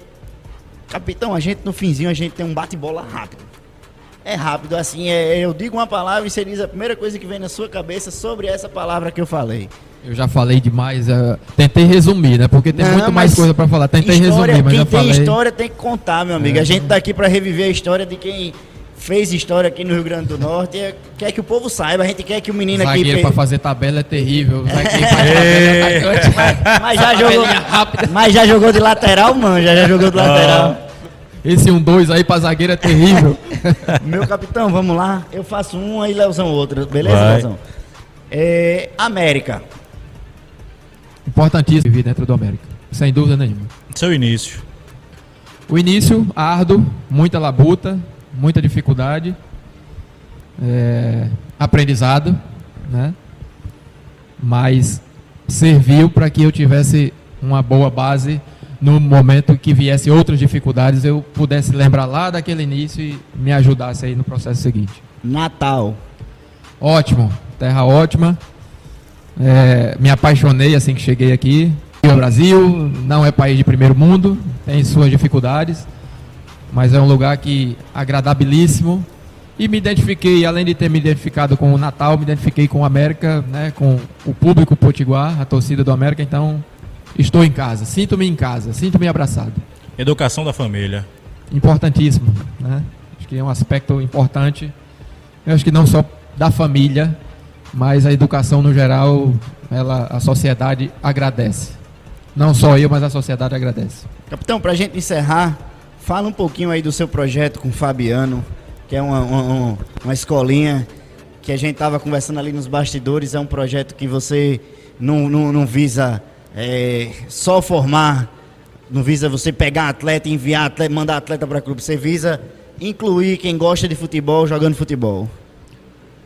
Capitão, a gente no finzinho a gente tem um bate-bola rápido. É rápido, assim, é, eu digo uma palavra e você diz a primeira coisa que vem na sua cabeça sobre essa palavra que eu falei. Eu já falei demais, uh, tentei resumir, né? Porque tem não, muito mais coisa para falar. Tentei história, resumir, mas quem já tem falei. história tem que contar, meu amigo. É. A gente tá aqui para reviver a história de quem fez história aqui no Rio Grande do Norte. E quer que o povo saiba, a gente quer que o menino aqui. Zagueiro pra fazer tabela é terrível. Zagueiro pra atacante, mas- já jogou. Tabelinha rápida. Mas já jogou de lateral, mano. Já, já jogou de lateral. Esse um dois aí pra zagueiro é terrível. Meu capitão, vamos lá. Eu faço um aí Leozão outro. Beleza, Vai. Leozão? É, América. Importantíssimo vir dentro do América. Sem dúvida nenhuma. Seu início. O início, árduo, muita labuta, muita dificuldade, é, aprendizado, né? Mas serviu para que eu tivesse uma boa base no momento que viesse outras dificuldades, eu pudesse lembrar lá daquele início e me ajudasse aí no processo seguinte. Natal. Ótimo, terra ótima. É, me apaixonei assim que cheguei aqui. O Brasil não é país de primeiro mundo, tem suas dificuldades, mas é um lugar que agradabilíssimo. E me identifiquei, além de ter me identificado com o Natal, me identifiquei com o América, né, com o público potiguar, a torcida do América. Então, estou em casa, sinto-me em casa, sinto-me abraçado. Educação da família. Importantíssimo, né? Acho que é um aspecto importante. Eu acho que não só da família, mas a educação no geral, ela, a sociedade agradece. Não só eu, mas a sociedade agradece. Capitão, pra gente encerrar, fala um pouquinho aí do seu projeto com o Fabiano, que é uma, uma, uma- escolinha que a gente tava conversando ali nos bastidores. É um projeto que você não, não, não visa é, só formar, não visa você pegar atleta, enviar atleta, mandar atleta para clube. Você visa incluir quem gosta de futebol jogando futebol.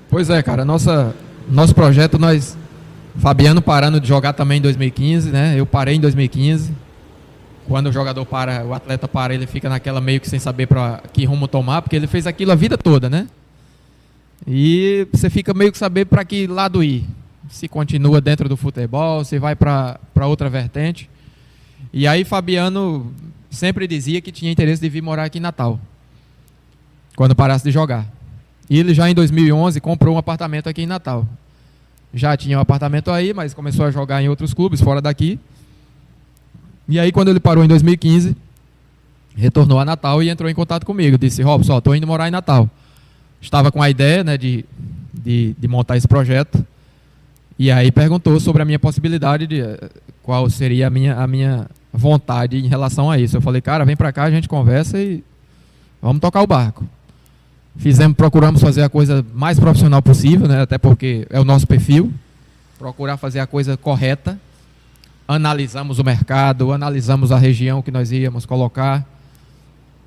Pois é, cara, nossa, nosso projeto, nós. Fabiano parando de jogar também em 2015, né? Eu parei em 2015. Quando o jogador para, o atleta para, ele fica naquela meio que sem saber para que rumo tomar, porque ele fez aquilo a vida toda, né? E você fica meio que saber para que lado ir. Se continua dentro do futebol, se vai para outra vertente. E aí Fabiano sempre dizia que tinha interesse de vir morar aqui em Natal. Quando parasse de jogar. E ele já em 2011 comprou um apartamento aqui em Natal. Já tinha um apartamento aí, mas começou a jogar em outros clubes fora daqui. E aí quando ele parou em 2015, retornou a Natal e entrou em contato comigo. Disse, Robson, estou indo morar em Natal. Estava com a ideia né, de, de, de montar esse projeto. E aí perguntou sobre a minha possibilidade de eh, qual seria a minha, a minha vontade em relação a isso. Eu falei, cara, vem pra cá, a gente conversa e vamos tocar o barco. Fizemos, procuramos fazer a coisa mais profissional possível, né? Até porque é o nosso perfil. Procurar fazer a coisa correta. Analisamos o mercado, analisamos a região que nós íamos colocar.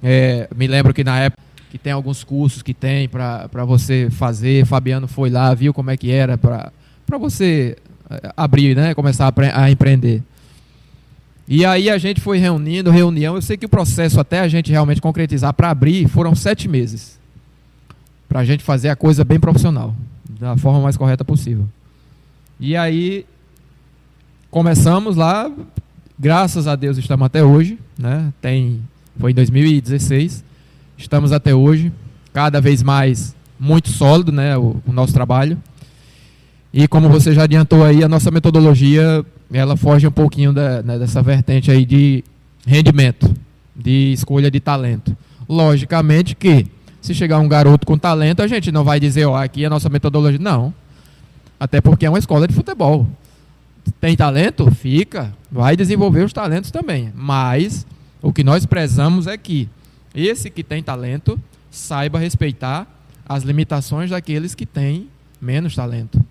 É, me lembro que na época que tem alguns cursos que tem para você fazer. Fabiano foi lá, viu como é que era para você eh, abrir, né? Começar a, a empreender. E aí a gente foi reunindo, reunião. Eu sei que o processo até a gente realmente concretizar para abrir foram sete meses. Para a gente fazer a coisa bem profissional, da forma mais correta possível. E aí começamos lá, graças a Deus estamos até hoje, né? Tem, foi em 2016, estamos até hoje, cada vez mais muito sólido, né? O, o nosso trabalho. E como você já adiantou aí, a nossa metodologia ela foge um pouquinho da- né, dessa vertente aí de rendimento, de escolha de talento. Logicamente que se chegar um garoto com talento, a gente não vai dizer, ó, aqui é a nossa metodologia. Não. Até porque é uma escola de futebol. Tem talento? Fica. Vai desenvolver os talentos também. Mas o que nós prezamos é que esse que tem talento saiba respeitar as limitações daqueles que têm menos talento.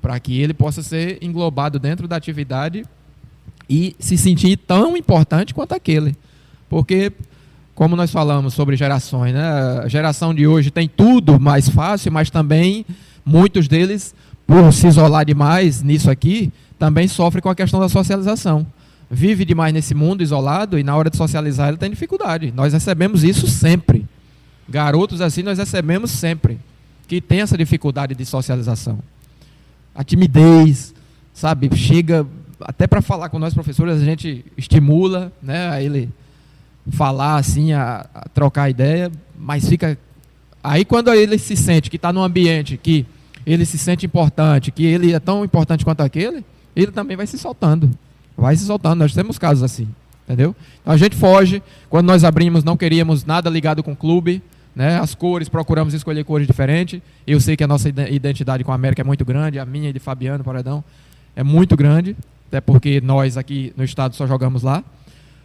Para que ele possa ser englobado dentro da atividade e se sentir tão importante quanto aquele. Porque, como nós falamos sobre gerações, né? a geração de hoje tem tudo mais fácil, mas também muitos deles, por se isolar demais nisso aqui, também sofrem com a questão da socialização. Vive demais nesse mundo isolado e na hora de socializar ele tem dificuldade. Nós recebemos isso sempre. Garotos assim nós recebemos sempre, que tem essa dificuldade de socialização. A timidez, sabe? Chega até para falar com nós professores, a gente estimula, né, a ele falar assim, a, a trocar ideia, mas fica aí quando ele se sente que está num ambiente que ele se sente importante, que ele é tão importante quanto aquele, ele também vai se soltando. Vai se soltando. Nós temos casos assim, entendeu? Então a gente foge. Quando nós abrimos, não queríamos nada ligado com o clube, Né? As cores, procuramos escolher cores diferentes. Eu sei que a nossa ide- identidade com a América é muito grande, a minha e de Fabiano Paredão é muito grande, até porque nós aqui no estado só jogamos lá.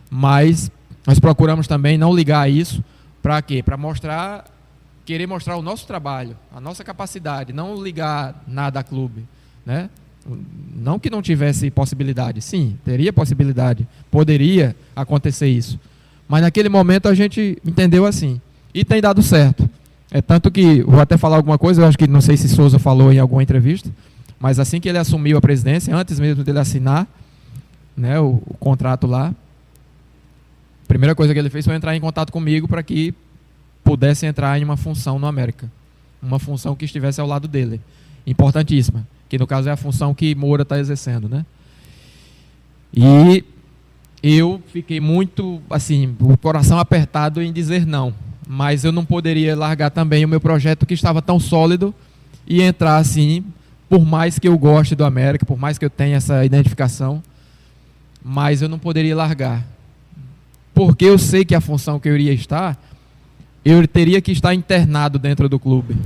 Mas nós procuramos também não ligar isso para quê? Para mostrar, querer mostrar o nosso trabalho, a nossa capacidade, não ligar nada a clube, né? Não que não tivesse possibilidade, sim, teria possibilidade, poderia acontecer isso. Mas naquele momento a gente entendeu assim. E tem dado certo. É tanto que, vou até falar alguma coisa, eu acho que não sei se Souza falou em alguma entrevista, mas assim que ele assumiu a presidência, antes mesmo dele assinar né, o, o contrato lá, a primeira coisa que ele fez foi entrar em contato comigo para que pudesse entrar em uma função no América. Uma função que estivesse ao lado dele. Importantíssima. Que no caso é a função que Moura está exercendo, né? E eu fiquei muito, assim, o coração apertado em dizer não. Mas eu não poderia largar também o meu projeto que estava tão sólido e entrar assim, por mais que eu goste do América, por mais que eu tenha essa identificação, mas eu não poderia largar. Porque eu sei que a função que eu iria estar, eu teria que estar internado dentro do clube,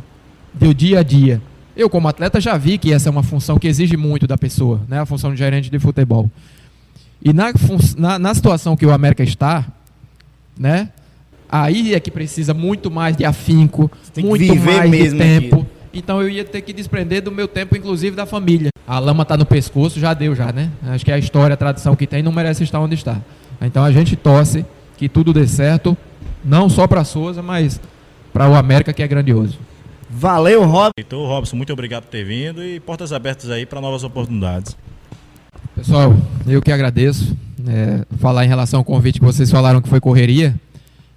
do dia a dia. Eu, como atleta, já vi que essa é uma função que exige muito da pessoa, né? a função de gerente de futebol. E na, na, na situação que o América está, né? aí é que precisa muito mais de afinco, muito mais de tempo. aquilo. Então eu ia ter que desprender do meu tempo, inclusive da família. A lama está no pescoço, já deu já, né? Acho que a história, a tradição que tem não merece estar onde está. Então a gente torce que tudo dê certo, não só para a Souza, mas para o América que é grandioso. Valeu, Rob. Então, Robson, muito obrigado por ter vindo e portas abertas aí para novas oportunidades. Pessoal, eu que agradeço. É, falar em relação ao convite que vocês falaram que foi correria.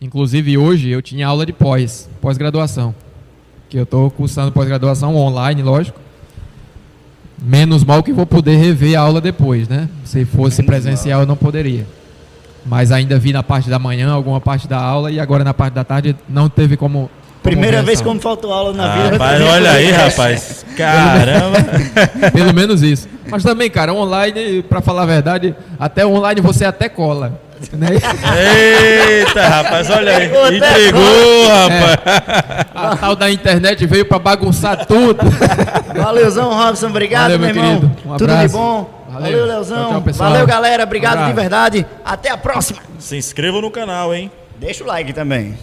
Inclusive hoje eu tinha aula de pós, pós-graduação. Que eu estou cursando pós-graduação online, lógico. Menos mal que vou poder rever a aula depois, né? Se fosse Menos presencial eu não poderia. Mas ainda vi na parte da manhã alguma parte da aula e agora na parte da tarde não teve como. Primeira vez aula. faltou aula na vida. Rapaz, olha aí, rapaz. Caramba. Pelo menos isso. Mas também, cara, online, pra falar a verdade, até online você até cola. Né? Eita, rapaz, olha aí. Entregou, rapaz. A tal da internet veio pra bagunçar tudo. Valeuzão, Robson. Obrigado, Valeu, meu meu irmão. querido. Um Tudo de bom. Valeu. Valeu, Leozão. Tchau, tchau. Valeu, galera. Obrigado Um de verdade. Até a próxima. Se inscreva no canal, hein? Deixa o like também.